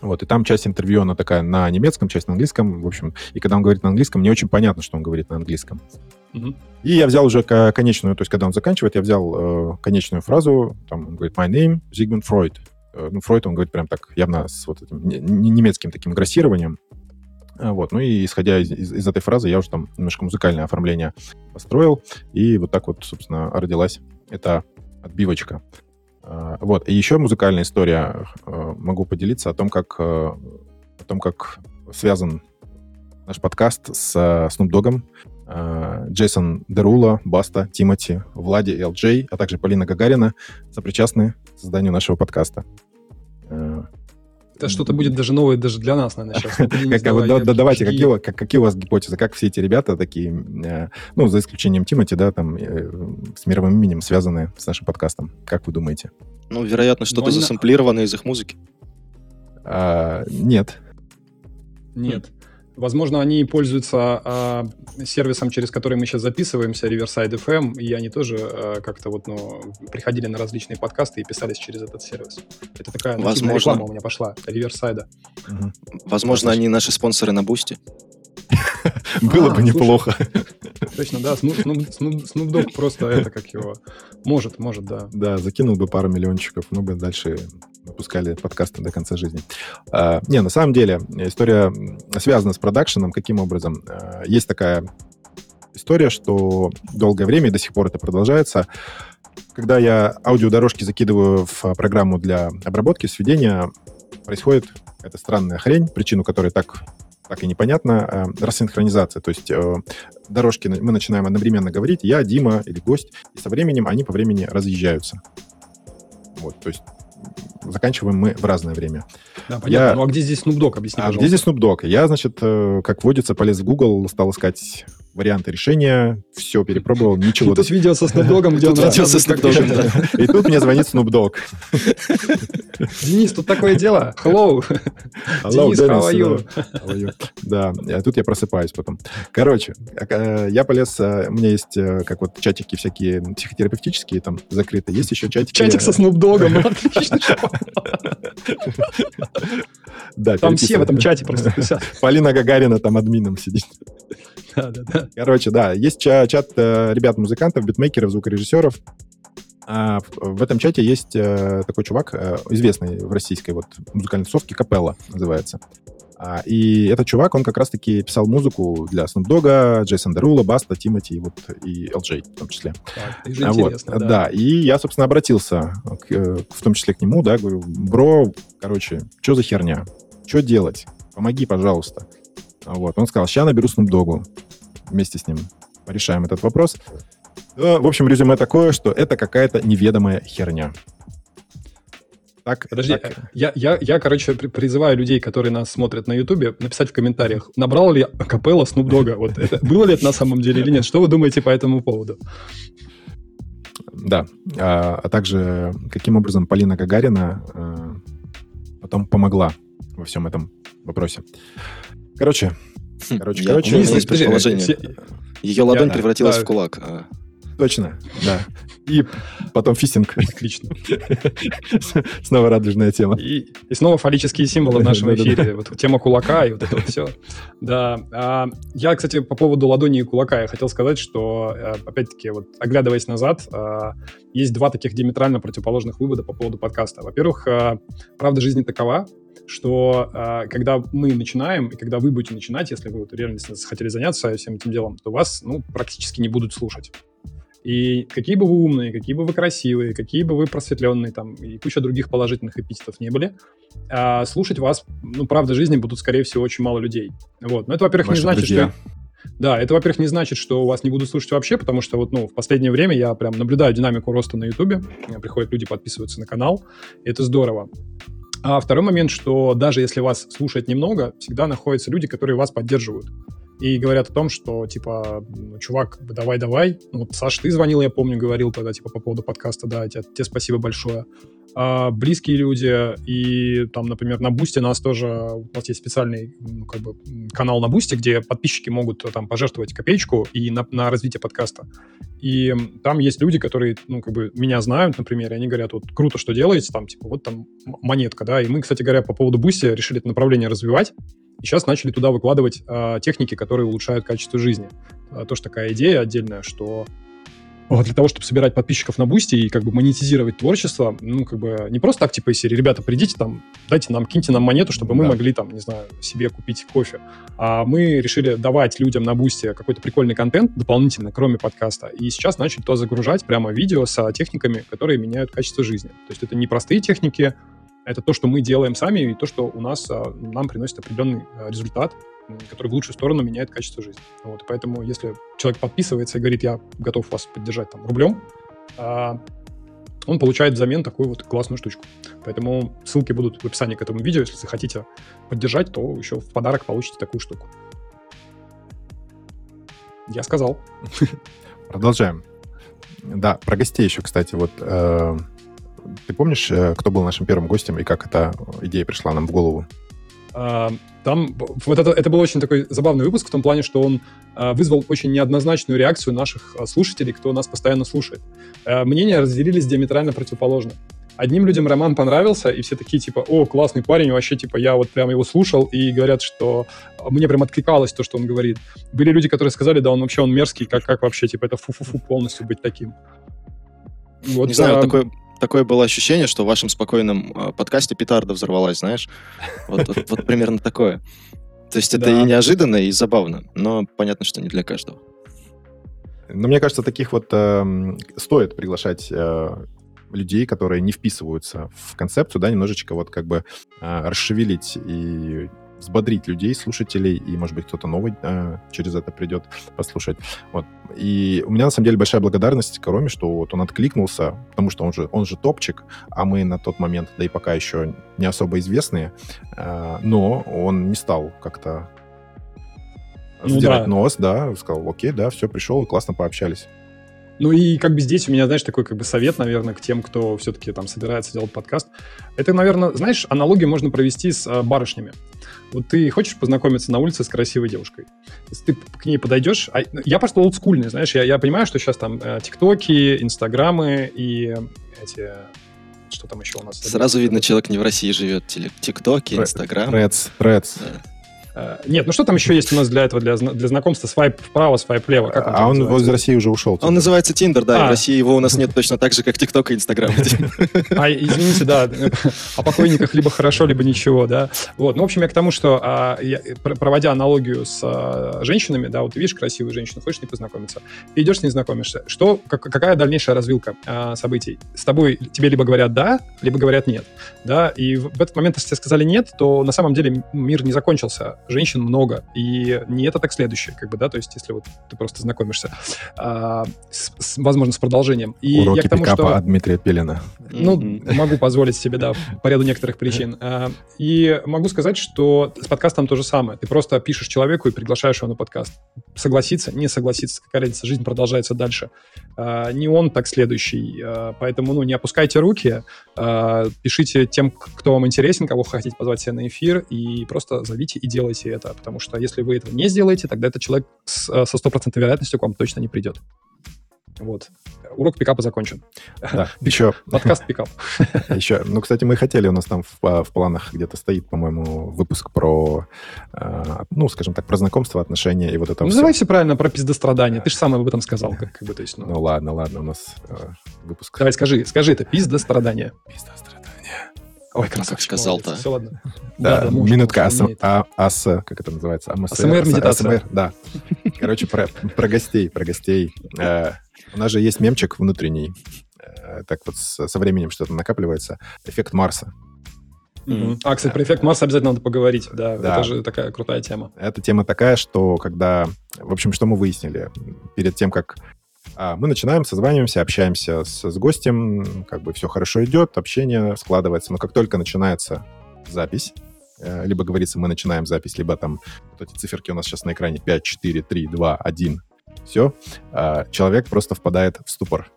Вот, и там часть интервью, она такая на немецком, часть на английском, в общем. И когда он говорит на английском, не очень понятно, что он говорит на английском. Мгм. И я взял уже ко- конечную, то есть когда он заканчивает, я взял э, конечную фразу, там он говорит «My name Зигмунд Фройд». Э, ну, Фройд, он говорит прям так, явно с вот этим не- не- немецким таким грассированием. А, Вот, ну и исходя из, из- из этой фразы, я уже там немножко музыкальное оформление построил, и вот так вот, собственно, родилась эта отбивочка. А, Вот, и еще музыкальная история. э, Могу поделиться о том, как, э, о том, как связан наш подкаст с э, Snoop Dogg'ом, э, Джейсон Дерула, Баста, Тимати, Влади LJ, а также Полина Гагарина сопричастны к созданию нашего подкаста. Это что-то будет даже новое даже для нас, наверное, сейчас. [laughs] Давайте, какие, у вас- как- какие у вас гипотезы? Как все эти ребята такие, э, ну, за исключением Тимати, да, там, э, с мировым именем связаны с нашим подкастом? Как вы думаете? Ну, вероятно, что-то засэмплировано из их музыки. А, нет. Нет. Возможно, они пользуются а, сервисом, через который мы сейчас записываемся, Riverside FM, и они тоже а, как-то вот, ну, приходили на различные подкасты и писались через этот сервис. Это такая нативная Возможно. реклама у меня пошла, Riverside. Мгм. Возможно, они наши спонсоры на Boosty. [laughs] Было А, бы неплохо. Точно, да, Snoop Dogg просто это, как его... Может, может, да. Да, закинул бы пару миллиончиков, мы бы дальше выпускали подкасты до конца жизни. А, не, на самом деле, история связана с продакшеном. Каким образом? А, есть такая история, что долгое время, и до сих пор это продолжается, когда я аудиодорожки закидываю в а, программу для обработки, сведения, происходит какая-то странная хрень, причину которой так, так и непонятно, а, рассинхронизация. То есть э, дорожки мы начинаем одновременно говорить, я, Дима или гость, и со временем они по времени разъезжаются. Вот, то есть заканчиваем мы в разное время. Да, понятно. Я- Ну, а где здесь Snoop Dogg? Объясни, А пожалуйста. где здесь Snoop Dogg? Я, значит, э, как водится, полез в Google, стал искать варианты решения, все перепробовал, ничего. Тут видео со Dogg, где он видео со да. И тут мне звонит Dogg. Денис, тут такое дело. Hello. Hello, Денис, how are you? да. How are you? Да, тут я просыпаюсь потом. Короче, э, я полез, э, у меня есть э, как вот чатики всякие психотерапевтические там закрытые, есть еще чатики... Чатик со Dogg. Отлично. Да, Там все в этом чате просто. Полина Гагарина там админом сидит. Да, да, да. Короче, да, есть ча- чат э, ребят-музыкантов, битмейкеров, звукорежиссеров. А в, этом чате есть э, такой чувак, э, известный в российской вот музыкальной тусовке, Капелла называется. А, и этот чувак, он как раз-таки писал музыку для Snoop Dogg, Джейсон Дерула, Баста, Тимати и, вот, и LJ в том числе. Так, же вот, да. да. и я, собственно, обратился, к, в том числе к нему, да, говорю, бро, короче, что за херня? Что делать? Помоги, пожалуйста. А Вот, он сказал, сейчас наберу Snoop Dogg. Вместе с ним порешаем этот вопрос. Э, В общем, резюме такое, что это какая-то неведомая херня. Так, Подожди, так, э, я, я, я, короче, при- призываю людей, которые нас смотрят на Ютубе, написать в комментариях, набрал ли капелла Snoop Dogg? Вот это, было ли это на самом деле или нет? Что вы думаете по этому поводу? Да. А, а также, каким образом Полина Гагарина э, потом помогла во всем этом вопросе. Короче, Хм, Короче, я- короче, у меня Денис, есть предположение. все- Ее ладонь да, превратилась да. в кулак. а. Точно, да. И потом фистинг. Отлично. [laughs] Снова радужная тема. И, и снова фаллические символы в нашем эфире. Вот тема кулака и вот это вот все. Да. А, я, кстати, по поводу ладони и кулака, я хотел сказать, что, э, опять-таки, вот оглядываясь назад, а, есть два таких диаметрально противоположных вывода по поводу подкаста. Во-первых, правда жизни такова, что э, когда мы начинаем, и когда вы будете начинать, если вы вот, реально захотели заняться всем этим делом, то вас ну, практически не будут слушать. И какие бы вы умные, какие бы вы красивые, какие бы вы просветленные, там, и куча других положительных эпитетов не были, а слушать вас, ну, правда жизни будут, скорее всего, очень мало людей. Вот. Но это, во-первых, не значит, друзья. что... Да, это, во-первых, не значит, что вас не будут слушать вообще, потому что вот, ну, в последнее время я прям наблюдаю динамику роста на Ютубе. Приходят люди, подписываются на канал, и это здорово. А второй момент, что даже если вас слушает немного, всегда находятся люди, которые вас поддерживают. И говорят о том, что, типа, ну, чувак, давай-давай. Ну, вот, Саш, ты звонил, я помню, говорил тогда, типа, по поводу подкаста, да, тебе, тебе спасибо большое а, близкие люди, и там, например, на Бусте нас тоже, у нас есть специальный ну, как бы, канал на Бусте, где подписчики могут там пожертвовать копеечку и на, на развитие подкаста. И там есть люди, которые, ну, как бы меня знают, например, и они говорят, вот круто, что делаете, там, типа, вот там монетка, да, и мы, кстати говоря, по поводу Boosty решили это направление развивать, и сейчас начали туда выкладывать э, техники, которые улучшают качество жизни. А, тоже такая идея отдельная, что для того, чтобы собирать подписчиков на Boosty и как бы монетизировать творчество, ну, как бы не просто так, типа, из серии, ребята, придите там, дайте нам, киньте нам монету, чтобы мы могли там, не знаю, себе купить кофе. А мы решили давать людям на Boosty какой-то прикольный контент дополнительно, кроме подкаста. И сейчас начали то загружать прямо видео с техниками, которые меняют качество жизни. То есть это не простые техники, это то, что мы делаем сами, и то, что у нас, а, нам приносит определенный а, результат, который в лучшую сторону меняет качество жизни. Вот, поэтому если человек подписывается и говорит, я готов вас поддержать там рублем, а, он получает взамен такую вот классную штучку. Поэтому ссылки будут в описании к этому видео. Если захотите поддержать, то еще в подарок получите такую штуку. Я сказал. Продолжаем. Да, про гостей еще, кстати, вот э, ты помнишь, э, кто был нашим первым гостем и как эта идея пришла нам в голову? А, там вот это, это был очень такой забавный выпуск в том плане, что он а, вызвал очень неоднозначную реакцию наших а, слушателей, кто нас постоянно слушает. Мнения разделились диаметрально противоположно. Одним людям роман понравился, и все такие, типа, о, классный парень, вообще, типа, я вот прям его слушал, и говорят, что мне прям откликалось то, что он говорит. Были люди, которые сказали, да, он вообще, он мерзкий, как, как вообще, типа, это фу-фу-фу полностью быть таким. Вот, Не знаю, а... такое, такое было ощущение, что в вашем спокойном э, подкасте петарда взорвалась, знаешь? Вот, вот, вот примерно такое. То есть это да. и неожиданно, и забавно, но понятно, что не для каждого. Но мне кажется, таких вот э, стоит приглашать э, людей, которые не вписываются в концепцию, да, немножечко вот как бы э, расшевелить и взбодрить людей, слушателей, и, может быть, кто-то новый э, через это придет послушать. Вот. И у меня, на самом деле, большая благодарность Короме, что вот он откликнулся, потому что он же, он же топчик, а мы на тот момент, да и пока еще не особо известные, э, но он не стал как-то ну, задирать да. нос, да, сказал, окей, да, все, пришел, классно пообщались. Ну и как бы здесь у меня, знаешь, такой как бы совет, наверное, к тем, кто все-таки там собирается делать подкаст. Это, наверное, знаешь, аналогию можно провести с э, барышнями. Вот ты хочешь познакомиться на улице с красивой девушкой. Если ты к ней подойдешь... А, я просто олдскульный, знаешь, я, я понимаю, что сейчас там э, тиктоки, инстаграмы и эти... Что там еще у нас? Сразу видно, человек не в России живет. Тиктоки, инстаграм. Threads. Да. Э, нет, ну что там еще есть у нас для этого, для, для знакомства? Свайп вправо, свайп влево. Как он а он называется? из России уже ушел. Он называется Тиндер, да, а. в России его у нас нет точно так же, как ТикТок и Инстаграм. [laughs] А, извините, да, о покойниках либо хорошо, либо ничего, да. Вот, ну, в общем, я к тому, что а, я, проводя аналогию с а, женщинами, да, вот ты видишь красивую женщину, хочешь с ней познакомиться, ты идешь с ней знакомишься. Что, как, какая дальнейшая развилка а, событий? С тобой тебе либо говорят «да», либо говорят «нет», да, и в, в этот момент, если тебе сказали «нет», то на самом деле мир не закончился, женщин много, и не это так следующее, как бы, да, то есть если вот ты просто знакомишься, а, с, с, возможно, с продолжением. И Уроки я к тому, что... от Дмитрия Пелина. Ну, mm-hmm. могу позволить себе, да, по ряду некоторых причин. А, и могу сказать, что с подкастом то же самое. Ты просто пишешь человеку и приглашаешь его на подкаст. Согласиться, не согласиться, какая разница, жизнь продолжается дальше. А, не он так следующий, а, поэтому, ну, не опускайте руки, а, пишите тем, кто вам интересен, кого вы хотите позвать себе на эфир, и просто зовите и делайте это, потому что если вы этого не сделаете, тогда этот человек с, э, со стопроцентной вероятностью к вам точно не придет. Вот. Урок пикапа закончен. Да, [laughs] еще, Подкаст пикап. [laughs] еще, ну, кстати, мы хотели, у нас там в, а, в планах где-то стоит, по-моему, выпуск про, э, ну, скажем так, про знакомство, отношения и вот это Ну, все. давай все правильно про пиздострадание. Ты же сам об этом сказал. Как, как бы, то есть, ну. Ну, ладно, ладно, у нас э, выпуск. Давай, скажи, скажи это, пиздострадание. Пиздострадание. Ой, как красавчик. сказал-то. Все, ладно. Да, можно, минутка он АС, а, АС, как это называется? АМСР, АСМР медитация. АСМР, да. Короче, про, про гостей, про гостей. Э, у нас же есть мемчик внутренний, э, так вот со временем что-то накапливается. Эффект Марса. Мгм. А, кстати, про эффект Марса обязательно надо поговорить. Да, Да. это же такая крутая тема. Эта тема такая, что когда... В общем, что мы выяснили? Перед тем, как мы начинаем, созваниваемся, общаемся с, с гостем, как бы все хорошо идет, общение складывается. Но как только начинается запись, э, либо говорится, мы начинаем запись, либо там вот эти циферки у нас сейчас на экране 5, 4, 3, 2, 1, все, человек просто впадает в ступор.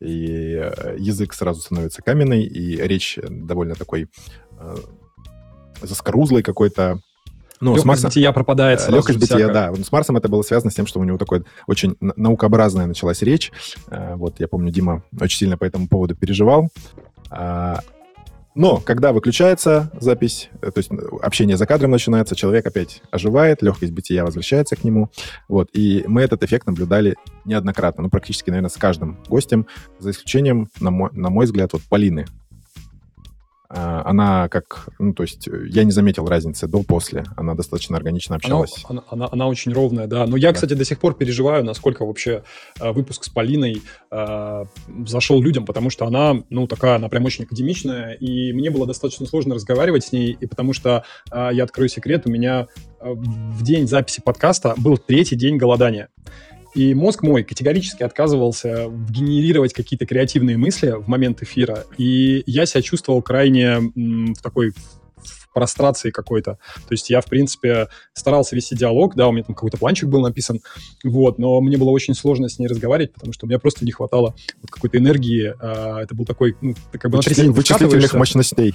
И э, язык сразу становится каменный, и речь довольно такой э, заскорузлой какой-то. Ну, с Легкость Марсом, бытия пропадает сразу Легкость бытия, да. С Марсом это было связано с тем, что у него такой очень на- наукообразная началась речь. Э, Вот, я помню, Дима очень сильно по этому поводу переживал. А, Но когда выключается запись, э, то есть э, общение за кадром начинается, человек опять оживает, легкость бытия возвращается к нему. Вот, и мы этот эффект наблюдали неоднократно, ну, практически, наверное, с каждым гостем, за исключением, на мой, на мой взгляд, вот Полины. А, Она как, ну, то есть э, я не заметил разницы до-после. Она достаточно органично Она, общалась. она, она- она очень ровная, да. Но я, Да. кстати, до сих пор переживаю, насколько вообще э, выпуск с Полиной э, зашел людям, потому что она, ну, такая, она прям очень академичная, и мне было достаточно сложно разговаривать с ней, и потому что, э, я открою секрет, у меня э, в день записи подкаста был третий день голодания. И мозг мой категорически отказывался генерировать какие-то креативные мысли в момент эфира, и я себя чувствовал крайне м, в такой прострации какой-то. То есть я, в принципе, старался вести диалог, да, у меня там какой-то планчик был написан, вот, но мне было очень сложно с ней разговаривать, потому что у меня просто не хватало вот какой-то энергии. а, это был такой, ну, как бы на Вычисли- трясине Вычислительных мощностей.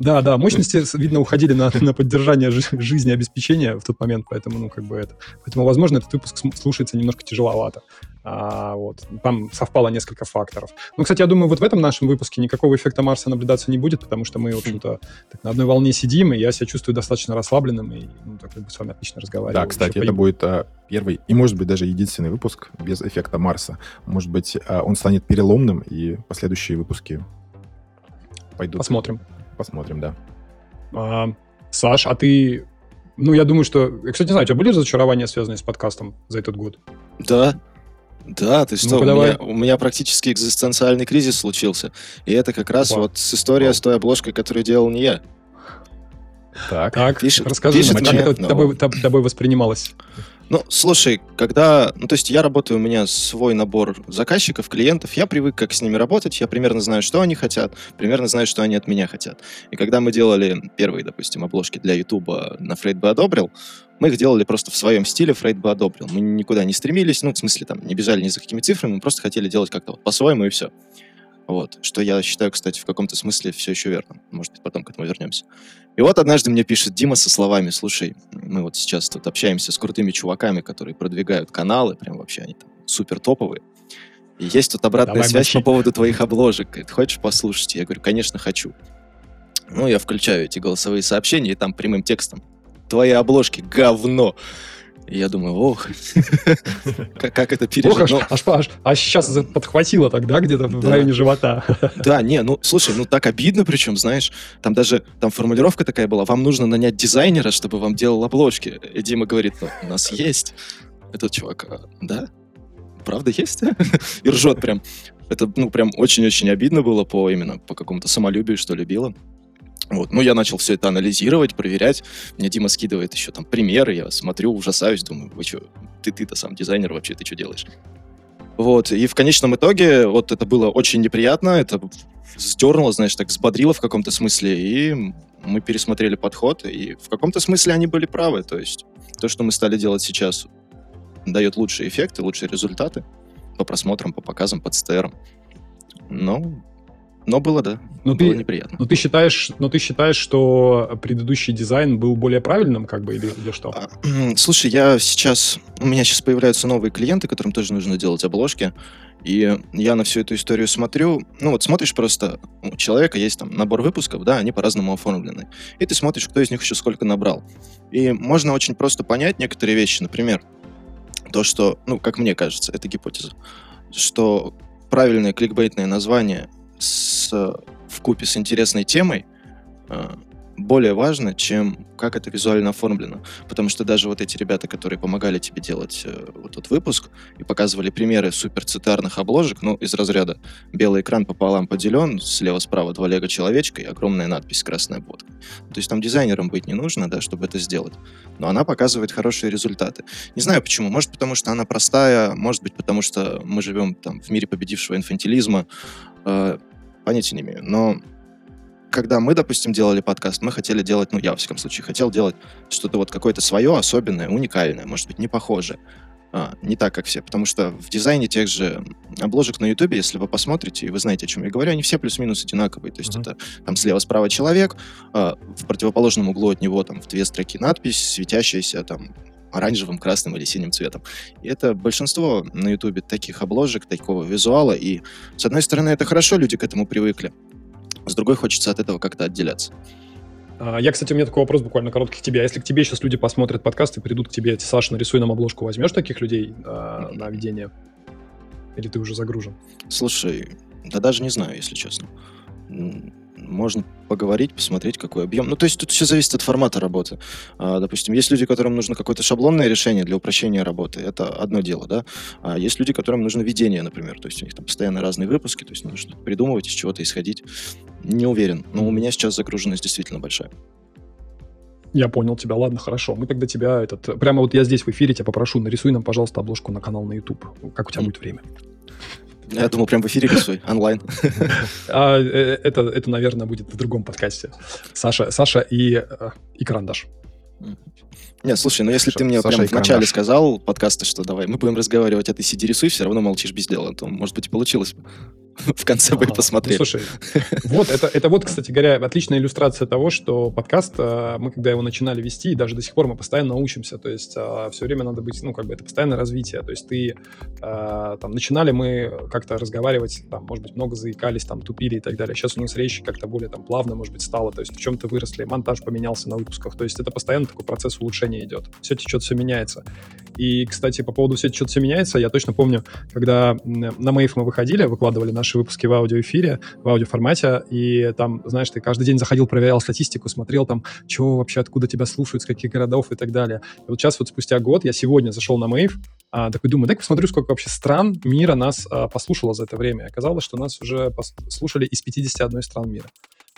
Да, да, мощности, видно, уходили на, на поддержание жи- жизнеобеспечения в тот момент, поэтому, ну, как бы это... Поэтому, возможно, этот выпуск слушается немножко тяжеловато. А, вот. Там совпало несколько факторов. Ну, кстати, я думаю, вот в этом нашем выпуске никакого эффекта Марса наблюдаться не будет, потому что мы, в общем-то, так на одной волне сидим, и я себя чувствую достаточно расслабленным, и ну, так как бы с вами отлично разговариваю. Да, кстати, это будет а, первый и, может быть, даже единственный выпуск без эффекта Марса. Может быть, а, он станет переломным, и последующие выпуски пойдут. Посмотрим. Посмотрим, да. А, Саш, а ты... Ну, я думаю, что... Я, кстати, не знаю, у тебя были разочарования, связанные с подкастом за этот год? Да. Да, ты что, Ну-ка, у, давай. меня, у меня практически экзистенциальный кризис случился. И это как раз Опа. вот с историей Вау. с той обложкой, которую делал не я. Так. Так, Пишет- расскажи, пишет нам, как мне, это тобой, тоб- тобой воспринималось? Ну, слушай, когда... Ну, то есть я работаю, у меня свой набор заказчиков, клиентов, я привык как с ними работать, я примерно знаю, что они хотят, примерно знаю, что они от меня хотят. И когда мы делали первые, допустим, обложки для Ютуба на Фрейд бы одобрил, мы их делали просто в своем стиле, Фрейд бы одобрил. Мы никуда не стремились, ну, в смысле, там, не бежали ни за какими цифрами, мы просто хотели делать как-то вот по-своему и все. Вот. Что я считаю, кстати, в каком-то смысле все еще верно. Может быть, потом к этому вернемся. И вот однажды мне пишет Дима со словами, слушай, мы вот сейчас тут общаемся с крутыми чуваками, которые продвигают каналы, прям вообще они там супер топовые. И есть тут обратная Давай связь мочи. по поводу твоих обложек. Говорит, хочешь послушать? Я говорю, конечно, хочу. Ну, я включаю эти голосовые сообщения, и там прямым текстом. Твои обложки говно. И я думаю, ох, [laughs] как, это пережить? Ох, аж, аж, аж- аж сейчас подхватило тогда где-то в районе живота. [laughs] Да, не, ну, слушай, ну так обидно причем, знаешь, там даже, там формулировка такая была, вам нужно нанять дизайнера, чтобы вам делал обложки. И Дима говорит, ну, у нас есть. Этот чувак, «А, да? Правда есть? [laughs] И ржет прям. Это, ну, прям очень-очень обидно было по именно по какому-то самолюбию, что любила. Вот. Ну, я начал все это анализировать, проверять. Мне Дима скидывает еще там примеры, я смотрю, ужасаюсь, думаю, вы что, ты, ты-то сам дизайнер вообще, ты что делаешь? Вот, и в конечном итоге вот это было очень неприятно, это сдернуло, знаешь, так взбодрило в каком-то смысле, и мы пересмотрели подход, и в каком-то смысле они были правы, то есть то, что мы стали делать сейчас, дает лучшие эффекты, лучшие результаты по просмотрам, по показам, по ЦТРам. Ну, Но было, да. Но было ты, неприятно. но ты считаешь, но ты считаешь, что предыдущий дизайн был более правильным, как бы, или, или что? А, Слушай, я сейчас... У меня сейчас появляются новые клиенты, которым тоже нужно делать обложки. И я на всю эту историю смотрю. Ну, вот смотришь просто, у человека есть там набор выпусков, да, они по-разному оформлены. И ты смотришь, кто из них еще сколько набрал. И можно очень просто понять некоторые вещи. Например, то, что, ну, как мне кажется, это гипотеза, что правильное кликбейтное название с, в купе с интересной темой э, более важно, чем как это визуально оформлено. Потому что даже вот эти ребята, которые помогали тебе делать э, вот этот выпуск и показывали примеры суперцитарных обложек, ну, из разряда белый экран пополам поделен, слева-справа два лего-человечка и огромная надпись «Красная обводка». То есть там дизайнером быть не нужно, да, чтобы это сделать. Но она показывает хорошие результаты. Не знаю почему. Может, потому что она простая, может быть, потому что мы живем там в мире победившего инфантилизма. Э, понятия не имею. Но когда мы, допустим, делали подкаст, мы хотели делать, ну, я, во всяком случае, хотел делать что-то вот какое-то свое, особенное, уникальное, может быть, не похожее. А, не так, как все. Потому что в дизайне тех же обложек на Ютубе, если вы посмотрите, и вы знаете, о чем я говорю, они все плюс-минус одинаковые. То есть uh-huh. это там слева-справа человек, а, в противоположном углу от него там в две строки надпись, светящаяся там оранжевым, красным или синим цветом. И это большинство на Ютубе таких обложек, такого визуала. И, с одной стороны, это хорошо, люди к этому привыкли. С другой хочется от этого как-то отделяться. А, я, кстати, у меня такой вопрос буквально короткий к тебе. А если к тебе сейчас люди посмотрят подкаст и придут к тебе, Саша, нарисуй нам обложку, возьмешь таких людей э, на ведение? Или ты уже загружен? Слушай, да даже не знаю, если честно можно поговорить, посмотреть, какой объем. Ну, то есть тут все зависит от формата работы. А, допустим, есть люди, которым нужно какое-то шаблонное решение для упрощения работы. Это одно дело, да. А есть люди, которым нужно ведение, например. То есть у них там постоянно разные выпуски, то есть нужно придумывать, из чего-то исходить. Не уверен. Но у меня сейчас загруженность действительно большая. Я понял тебя, ладно, хорошо. Мы тогда тебя этот... Прямо вот я здесь в эфире тебя попрошу, нарисуй нам, пожалуйста, обложку на канал на YouTube. Как у тебя будет время? Я думал, прям в эфире рисуй, онлайн. А, э, это, это, наверное, будет в другом подкасте. Саша, Саша и, э, и Карандаш. Нет, слушай, ну если Саша, ты мне Саша прямо в начале сказал подкаста, что давай, мы будем разговаривать, а ты сиди рисуй, все равно молчишь без дела, то, может быть, и получилось бы. [laughs] в конце бы посмотрели. Ну, слушай, вот это, это вот, кстати говоря, отличная иллюстрация того, что подкаст, э, мы когда его начинали вести, и даже до сих пор мы постоянно учимся, то есть э, все время надо быть, ну, как бы это постоянное развитие, то есть ты, э, там, начинали мы как-то разговаривать, там, может быть, много заикались, там, тупили и так далее, сейчас у нас речь как-то более, там, плавно, может быть, стала, то есть в чем-то выросли, монтаж поменялся на выпусках, то есть это постоянно такой процесс улучшения идет, все течет, все меняется. И, кстати, по поводу все течет, все меняется, я точно помню, когда на Мэйв мы выходили, выкладывали наши выпуски в аудиоэфире, в аудиоформате, и там, знаешь, ты каждый день заходил, проверял статистику, смотрел там, чего вообще, откуда тебя слушают, с каких городов и так далее. И вот сейчас вот спустя год я сегодня зашел на Мэйв, а, такой думаю, дай посмотрю, сколько вообще стран мира нас а, послушало за это время. Оказалось, что нас уже послушали из 51 стран мира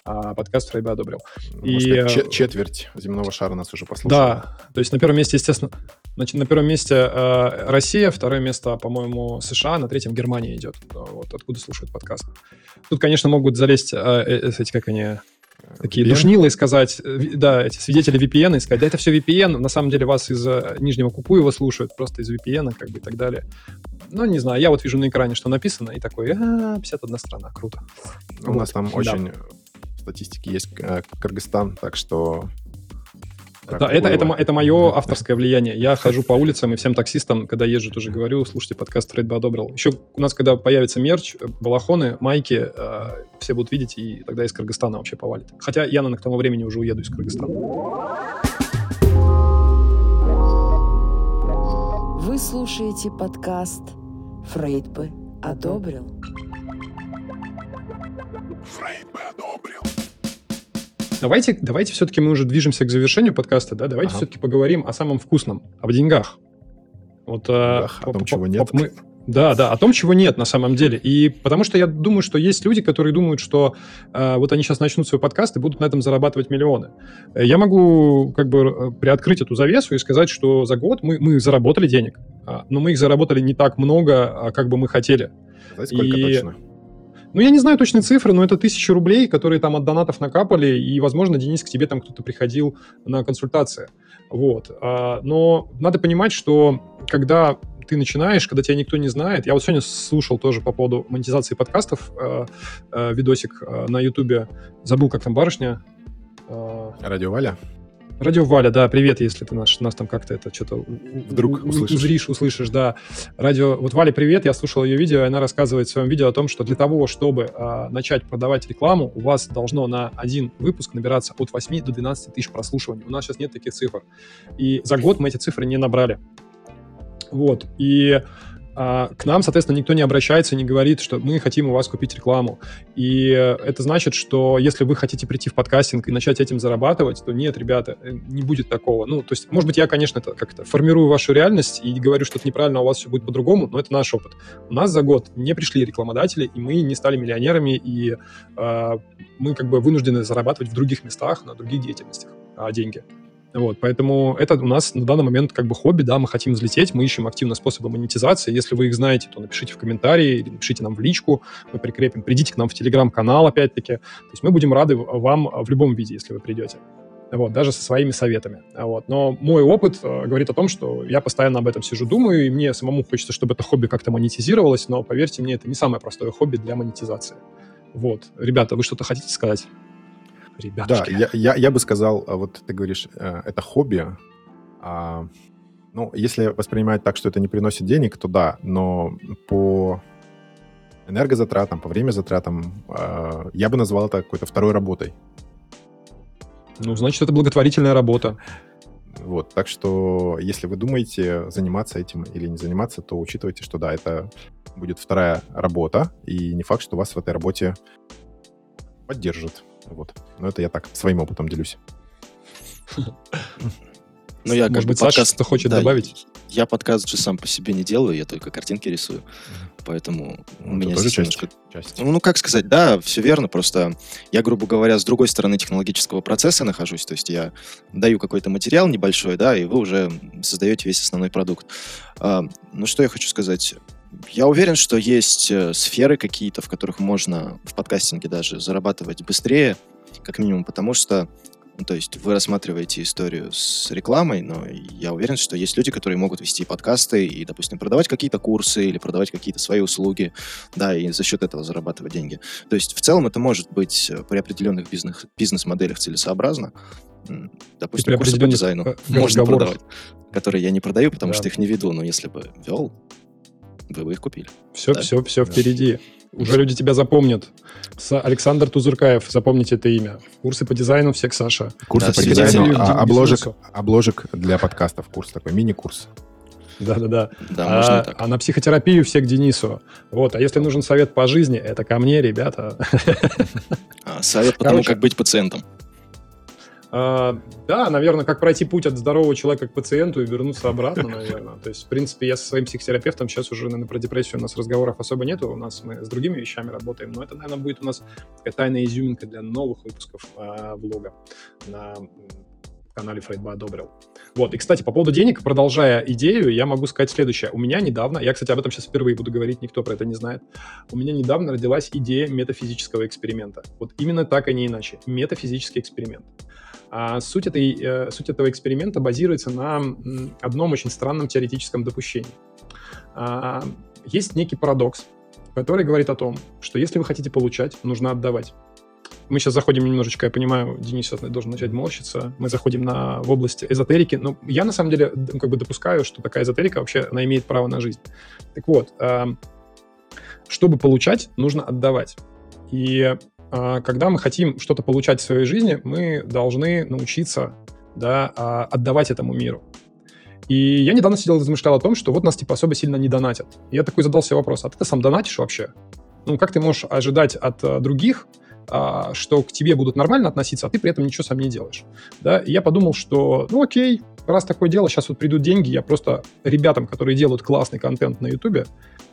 а подкаст Фрейба одобрил. Можно и сказать, четверть земного шара нас уже послушали. Да, то есть на первом месте, естественно, значит, на первом месте э, Россия, второе место, по-моему, США, на третьем Германия идет. Вот откуда слушают подкаст. Тут, конечно, могут залезть э, э, эти, как они, такие VPN? душнилы и сказать, э, да, эти свидетели VPN и сказать, да это все VPN, на самом деле вас из э, Нижнего Кукуева слушают, просто из VPN, как бы и так далее. Ну, не знаю, я вот вижу на экране, что написано, и такой, а, 51 страна, круто. У вот. нас там да. очень статистики есть э, Кыргызстан, так что... Да, это, это, это мое авторское влияние. Я хожу по улицам и всем таксистам, когда езжу, тоже говорю, слушайте, подкаст Трейд бы одобрил. Еще у нас, когда появится мерч, э, балахоны, майки, э, все будут видеть, и тогда из Кыргызстана вообще повалит. Хотя я, наверное, к тому времени уже уеду из Кыргызстана. Вы слушаете подкаст «Фрейд бы одобрил». Фрейд бы одобрил. Давайте, давайте все-таки мы уже движемся к завершению подкаста, да? Давайте ага. все-таки поговорим о самом вкусном, об деньгах. Вот, а, о том, чего нет. Мы, да, да, о том, чего нет на самом деле. И потому что я думаю, что есть люди, которые думают, что э, вот они сейчас начнут свой подкаст и будут на этом зарабатывать миллионы. Я могу как бы э, приоткрыть эту завесу и сказать, что за год мы, мы заработали денег, а, но мы их заработали не так много, а как бы мы хотели. Знаете, сколько и... точно? Ну, я не знаю точные цифры, но это тысячи рублей, которые там от донатов накапали, и, возможно, Денис, к тебе там кто-то приходил на консультации. Вот. А, но надо понимать, что когда ты начинаешь, когда тебя никто не знает. Я вот сегодня слушал тоже по поводу монетизации подкастов э, э, видосик э, на Ютубе. Забыл, как там барышня. Э, Радио Валя? Радио Валя, да, привет, если ты нас, нас там как-то это что-то вдруг услышишь. Узришь, услышишь, да. Радио, вот Валя, привет, я слушал ее видео, и она рассказывает в своем видео о том, что для того, чтобы а, начать продавать рекламу, у вас должно на один выпуск набираться от 8 до 12 тысяч прослушиваний. У нас сейчас нет таких цифр. И за год мы эти цифры не набрали. Вот, и а, к нам, соответственно, никто не обращается, не говорит, что мы хотим у вас купить рекламу. И это значит, что если вы хотите прийти в подкастинг и начать этим зарабатывать, то нет, ребята, э, не будет такого. Ну, то есть, может быть, я, конечно, это как-то формирую вашу реальность и говорю, что это неправильно, а у вас все будет по-другому, но это наш опыт. У нас за год не пришли рекламодатели, и мы не стали миллионерами, и э, мы как бы вынуждены зарабатывать в других местах, на других деятельностях а, деньги. Вот, поэтому это у нас на данный момент как бы хобби, да, мы хотим взлететь, мы ищем активно способы монетизации. Если вы их знаете, то напишите в комментарии или напишите нам в личку, мы прикрепим. Придите к нам в телеграм-канал, опять-таки. То есть мы будем рады вам в любом виде, если вы придете. Вот, даже со своими советами. Вот. Но мой опыт э, говорит о том, что я постоянно об этом сижу, думаю, и мне самому хочется, чтобы это хобби как-то монетизировалось, но поверьте мне, это не самое простое хобби для монетизации. Вот. Ребята, вы что-то хотите сказать? Ребятушки. Да, я, я, я бы сказал, а вот ты говоришь, э, это хобби. А, ну, если воспринимать так, что это не приносит денег, то да, но по энергозатратам, по время затратам, э, я бы назвал это какой-то второй работой. Ну, значит, это благотворительная работа. Вот, так что, если вы думаете заниматься этим или не заниматься, то учитывайте, что да, это будет вторая работа, и не факт, что вас в этой работе поддержат. Вот. Но это я так своим опытом делюсь. Ну, я Может быть, подкаст... Саша что хочет да, добавить? Я подкаст же сам по себе не делаю, я только картинки рисую. Поэтому ну, у меня тоже часть, немножко... часть. Ну, ну, как сказать, да, все верно, просто я, грубо говоря, с другой стороны технологического процесса нахожусь, то есть я даю какой-то материал небольшой, да, и вы уже создаете весь основной продукт. А, ну, что я хочу сказать? Я уверен, что есть э, сферы какие-то, в которых можно в подкастинге даже зарабатывать быстрее, как минимум, потому что ну, то есть вы рассматриваете историю с рекламой, но я уверен, что есть люди, которые могут вести подкасты и, допустим, продавать какие-то курсы или продавать какие-то свои услуги, да, и за счет этого зарабатывать деньги. То есть в целом это может быть э, при определенных бизнес, бизнес-моделях целесообразно. Допустим, курсы по дизайну э, можно продавать, которые я не продаю, потому да. что их не веду, но если бы вел, вы бы их купили. Все, да? все, все впереди. Уже люди тебя запомнят. С Александр Тузуркаев, запомните это имя. Курсы по дизайну всех Саша. Курсы да, по дизайну, а, обложек, обложек для подкастов. Курс такой, мини-курс. Да-да-да. Да, а, а на психотерапию все к Денису. Вот. А если нужен совет по жизни, это ко мне, ребята. А, совет по тому, как быть пациентом. А, да, наверное, как пройти путь от здорового человека к пациенту и вернуться обратно, наверное. То есть, в принципе, я со своим психотерапевтом сейчас уже, наверное, про депрессию у нас разговоров особо нету. У нас мы с другими вещами работаем, но это, наверное, будет у нас такая тайная изюминка для новых выпусков э, влога на канале Фрейдба одобрил. Вот, и, кстати, по поводу денег, продолжая идею, я могу сказать следующее. У меня недавно, я, кстати, об этом сейчас впервые буду говорить, никто про это не знает, у меня недавно родилась идея метафизического эксперимента. Вот именно так, а не иначе. Метафизический эксперимент. А суть, этой, э, суть этого эксперимента базируется на одном очень странном теоретическом допущении. А, есть некий парадокс, который говорит о том, что если вы хотите получать, нужно отдавать. Мы сейчас заходим немножечко, я понимаю, Денис должен начать морщиться. Мы заходим на, в область эзотерики. Но я, на самом деле, как бы допускаю, что такая эзотерика вообще, она имеет право на жизнь. Так вот, э, чтобы получать, нужно отдавать. И а, когда мы хотим что-то получать в своей жизни, мы должны научиться да, а, отдавать этому миру. И я недавно сидел и размышлял о том, что вот нас типа особо сильно не донатят. И я такой задал себе вопрос, а ты сам донатишь вообще? Ну, как ты можешь ожидать от а, других, а, что к тебе будут нормально относиться, а ты при этом ничего сам не делаешь? Да? И я подумал, что, ну окей, раз такое дело, сейчас вот придут деньги, я просто ребятам, которые делают классный контент на Ютубе,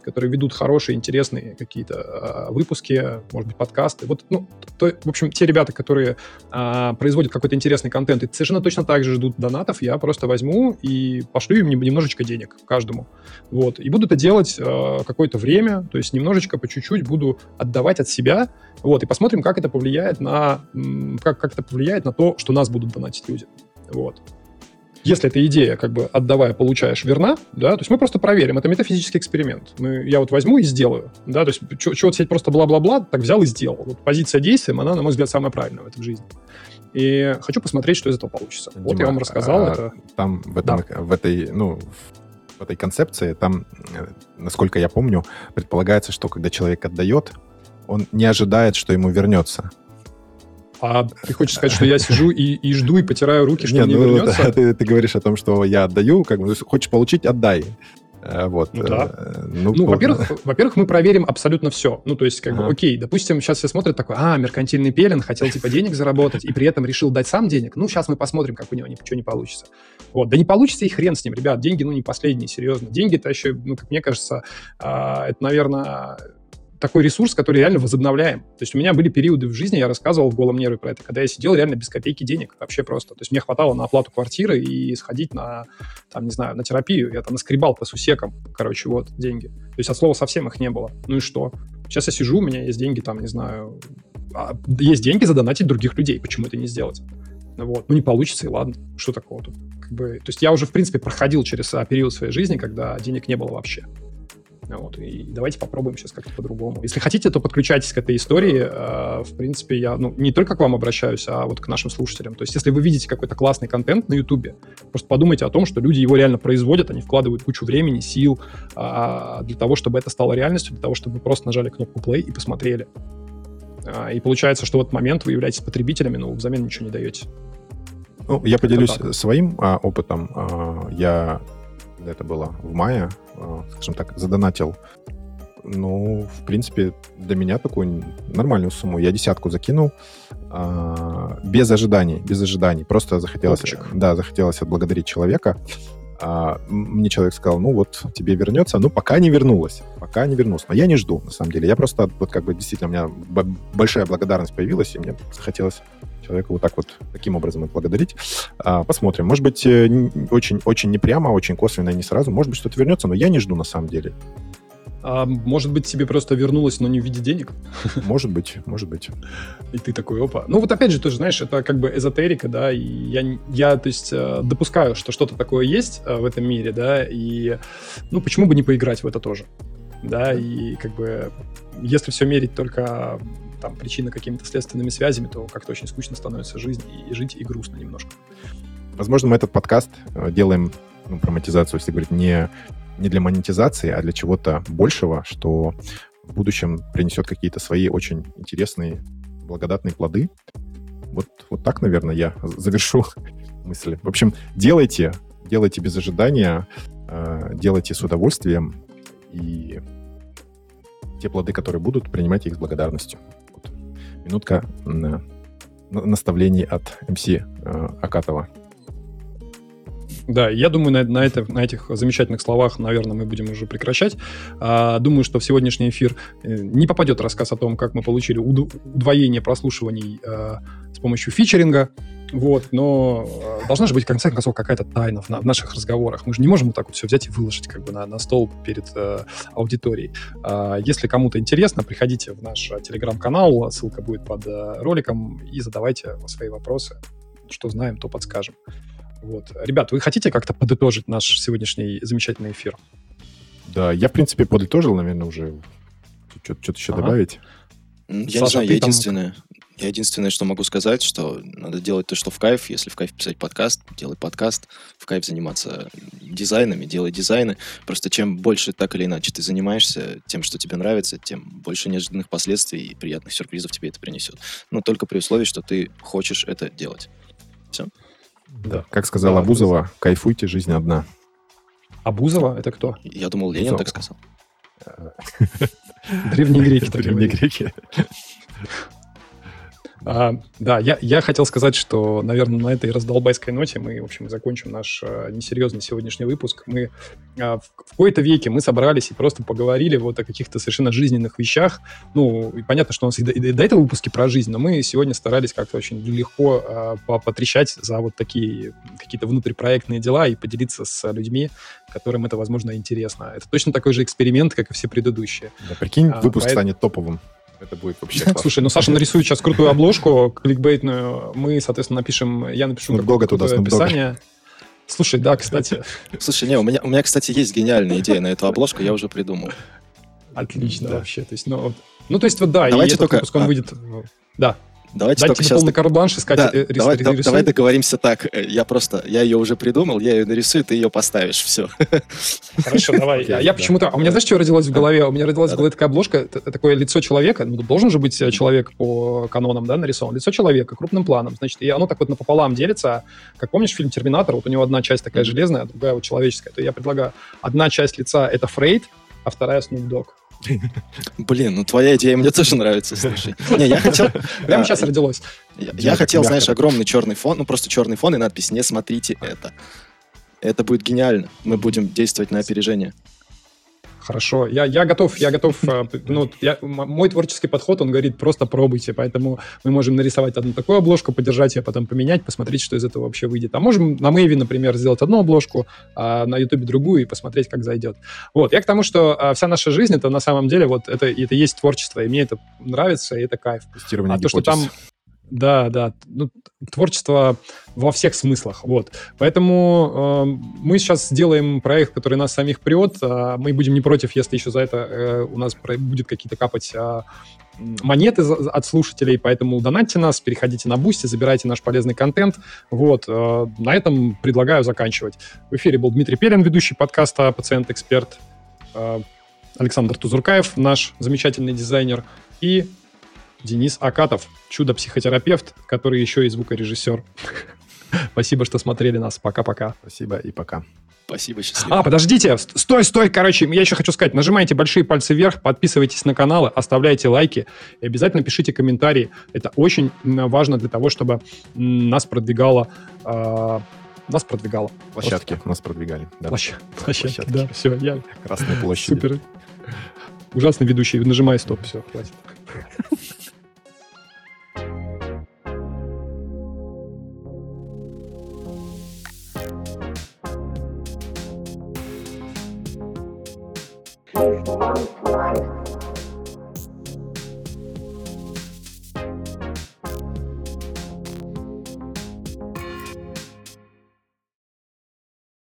которые ведут хорошие, интересные какие-то э, выпуски, может быть, подкасты. Вот, ну, то, в общем, те ребята, которые э, производят какой-то интересный контент и совершенно точно так же ждут донатов, я просто возьму и пошлю им немножечко денег каждому. Вот. И буду это делать э, какое-то время, то есть немножечко, по чуть-чуть буду отдавать от себя, вот, и посмотрим, как это повлияет на, как, как это повлияет на то, что нас будут донатить люди. Вот. Если эта идея, как бы отдавая, получаешь, верна, да, то есть мы просто проверим, это метафизический эксперимент. Мы, я вот возьму и сделаю, да, то есть что вот сидеть просто бла-бла-бла, так взял и сделал. Вот позиция действия, она, на мой взгляд, самая правильная в этой жизни. И хочу посмотреть, что из этого получится. Дима, вот я вам рассказал а, это. Там в, этом, в этой, ну, в этой концепции, там, насколько я помню, предполагается, что когда человек отдает, он не ожидает, что ему вернется. А ты хочешь сказать, что я сижу и, и жду, и потираю руки, что Не, мне ну, вернется? [laughs] Ты, ты говоришь о том, что я отдаю, как бы, хочешь получить, отдай. Э, Вот. Ну да. Э, Ну, по- во-первых, во-первых, мы проверим абсолютно все. Ну, то есть, как бы, Ага. окей, допустим, сейчас все смотрят такой, а, меркантильный пелен, хотел, типа, денег заработать, и при этом решил дать сам денег. Ну, сейчас мы посмотрим, как у него ничего не получится. Вот, да не получится и хрен с ним, ребят, деньги, ну, не последние, серьезно. Деньги это еще, ну, как мне кажется, а, это, наверное, такой ресурс, который реально возобновляем. То есть у меня были периоды в жизни, я рассказывал в голом нерве про это, когда я сидел реально без копейки денег, вообще просто. То есть мне хватало на оплату квартиры и сходить на, там, не знаю, на терапию. Я там наскребал по сусекам, короче, вот, деньги. То есть от слова совсем их не было. Ну и что? Сейчас я сижу, у меня есть деньги, там, не знаю, а, есть деньги задонатить других людей. Почему это не сделать? Ну Вот. Ну, не получится, и ладно. Что такого тут? Как бы, то есть я уже, в принципе, проходил через а, период своей жизни, когда денег не было вообще. Ну Вот, и давайте попробуем сейчас как-то по-другому. Если хотите, то подключайтесь к этой истории. Э, В принципе, я ну, не только к вам обращаюсь, а вот к нашим слушателям. То есть, если вы видите какой-то классный контент на Ютубе, просто подумайте о том, что люди его реально производят, они вкладывают кучу времени, сил а, для того, чтобы это стало реальностью, для того, чтобы вы просто нажали кнопку play и посмотрели. А, И получается, что в этот момент вы являетесь потребителями, но взамен ничего не даете. Ну, я поделюсь своим а, опытом. А, я, это было в мае, а, скажем так, задонатил. Ну, в принципе, для меня такую нормальную сумму. Я десятку закинул а, без ожиданий, без ожиданий. Просто захотелось, Топчик. да, захотелось отблагодарить человека. А, мне человек сказал, ну вот тебе вернется, ну пока не вернулось, пока не вернулось. Но я не жду, на самом деле. Я просто вот как бы действительно у меня большая благодарность появилась, и мне захотелось человека вот так вот таким образом отблагодарить. А, посмотрим. Может быть, э, н- очень, очень не прямо, очень косвенно, не сразу. Может быть, что-то вернется, но я не жду на самом деле. А может быть, тебе просто вернулось, но не в виде денег? [laughs] Может быть, может быть. И ты такой, опа. Ну вот опять же, тоже, знаешь, это как бы эзотерика, да, и я, я то есть, э, допускаю, что что-то такое есть э, в этом мире, да, и, ну, почему бы не поиграть в это тоже, да, и как бы, если все мерить только там причины какими-то следственными связями, то как-то очень скучно становится жизнь, и, и жить, и грустно немножко. Возможно, мы этот подкаст э, делаем ну, про монетизацию, если говорить, не, не для монетизации, а для чего-то большего, что в будущем принесет какие-то свои очень интересные, благодатные плоды. Вот, вот так, наверное, я завершу [laughs] мысли. В общем, делайте, делайте без ожидания, э, делайте с удовольствием, и те плоды, которые будут, принимайте их с благодарностью. Минутка на- наставлений от МС э, Акатова. Да, я думаю, на, на, это, на этих замечательных словах, наверное, мы будем уже прекращать. А, думаю, что в сегодняшний эфир э, не попадет рассказ о том, как мы получили уд- удвоение прослушиваний э, с помощью фичеринга. Вот, но э, должна же быть, в конце концов, какая-то тайна в, на- в наших разговорах. Мы же не можем вот так вот все взять и выложить как бы на, на стол перед э, аудиторией. А, если кому-то интересно, приходите в наш э, телеграм-канал, ссылка будет под э, роликом, и задавайте свои вопросы. Что знаем, то подскажем. Вот. Ребят, вы хотите как-то подытожить наш сегодняшний замечательный эфир? Да, я, в принципе, подытожил, наверное, уже. Что-то еще Ага. добавить? Я Саша, не знаю, я там- единственное, я единственное, что могу сказать, что надо делать то, что в кайф. Если в кайф писать подкаст, делай подкаст. В кайф заниматься дизайнами, делай дизайны. Просто чем больше так или иначе ты занимаешься тем, что тебе нравится, тем больше неожиданных последствий и приятных сюрпризов тебе это принесет. Но только при условии, что ты хочешь это делать. Да. Как сказала Да, Абузова, кайфуйте, жизнь одна. Абузова? Это кто? Я думал, Ленин Всё. так сказал. Древние греки. [laughs] Древние греки. А, да, я, я хотел сказать, что, наверное, на этой раздолбайской ноте мы, в общем, закончим наш а, несерьезный сегодняшний выпуск. Мы а, в, в какой-то веке мы собрались и просто поговорили вот о каких-то совершенно жизненных вещах. Ну, и понятно, что у нас и до, и до этого выпуски про жизнь, но мы сегодня старались как-то очень легко а, по- потрещать за вот такие какие-то внутрипроектные дела и поделиться с людьми, которым это, возможно, интересно. Это точно такой же эксперимент, как и все предыдущие. Да, прикинь, А, выпуск поэт- станет топовым. Это будет вообще классно. Слушай, ну Саша нарисует сейчас крутую обложку, кликбейтную. Мы, соответственно, напишем, я напишу Dogg какое-то туда, описание. Слушай, да, кстати, Слушай, не, у меня, у меня, кстати, есть гениальная идея на эту обложку, я уже придумал. отлично Да. вообще. То есть, ну, вот- ну, то есть, вот да, и Давайте этот только- выпуск, он а. выйдет... Да, Давайте дать только сейчас... полный карт-бланш искать Да, э, рис- давай, да- рисуй. давай договоримся так. Э, Я просто, я ее уже придумал, я ее нарисую, ты ее поставишь, все. Хорошо, [laughs] давай. Я да. почему-то... А у меня, знаешь, что родилось в голове? У меня родилась в голове такая обложка, такое лицо человека. Ну, должен же быть э, человек по канонам, да, нарисован. Лицо человека крупным планом. Значит, и оно так вот напополам делится. Как помнишь фильм «Терминатор»? Вот у него одна часть такая железная, а другая вот человеческая. То я предлагаю, одна часть лица — это Фрейд, а вторая — Snoop Dogg. Блин, ну твоя идея мне тоже нравится, слушай. Не, я хотел... [laughs] Прямо а, сейчас родилось. Я, хотел, знаешь, огромный черный фон, ну просто черный фон и надпись «Не смотрите это». Это будет гениально. Мы будем действовать на опережение. Хорошо, я, я готов, я готов. э, Ну, я, мой творческий подход, он говорит, просто пробуйте, поэтому мы можем нарисовать одну такую обложку, подержать ее, потом поменять, посмотреть, что из этого вообще выйдет. А можем на Мэйве, например, сделать одну обложку, а на Ютубе другую и посмотреть, как зайдет. Вот, я к тому, что а, вся наша жизнь, это на самом деле вот это, это есть творчество, и мне это нравится, и это кайф. Тестирование А то, что там... Да, да. Ну, творчество во всех смыслах. Вот. Поэтому э, мы сейчас сделаем проект, который нас самих прет. А мы будем не против, если еще за это э, у нас про- будет какие-то капать м, монеты за- от слушателей. Поэтому донатьте нас, переходите на Boosty, забирайте наш полезный контент. Вот. э, на этом предлагаю заканчивать. В эфире был Дмитрий Пелин, ведущий подкаста «Пациент-эксперт». э, Александр Тузуркаев, наш замечательный дизайнер. И Денис Акатов, чудо-психотерапевт, который еще и звукорежиссер. [laughs] Спасибо, что смотрели нас. Пока-пока. Спасибо и пока. Спасибо, счастливо. А, подождите, ст- стой, стой, короче, я еще хочу сказать, нажимайте большие пальцы вверх, подписывайтесь на каналы, оставляйте лайки и обязательно пишите комментарии. Это очень важно для того, чтобы нас продвигало, а, нас продвигало. Площадки нас продвигали. Да. Площадь, [laughs] площадки, Площадки. да, все, я Красные площади. супер. Ужасный ведущий, нажимай стоп, все, хватит. [laughs]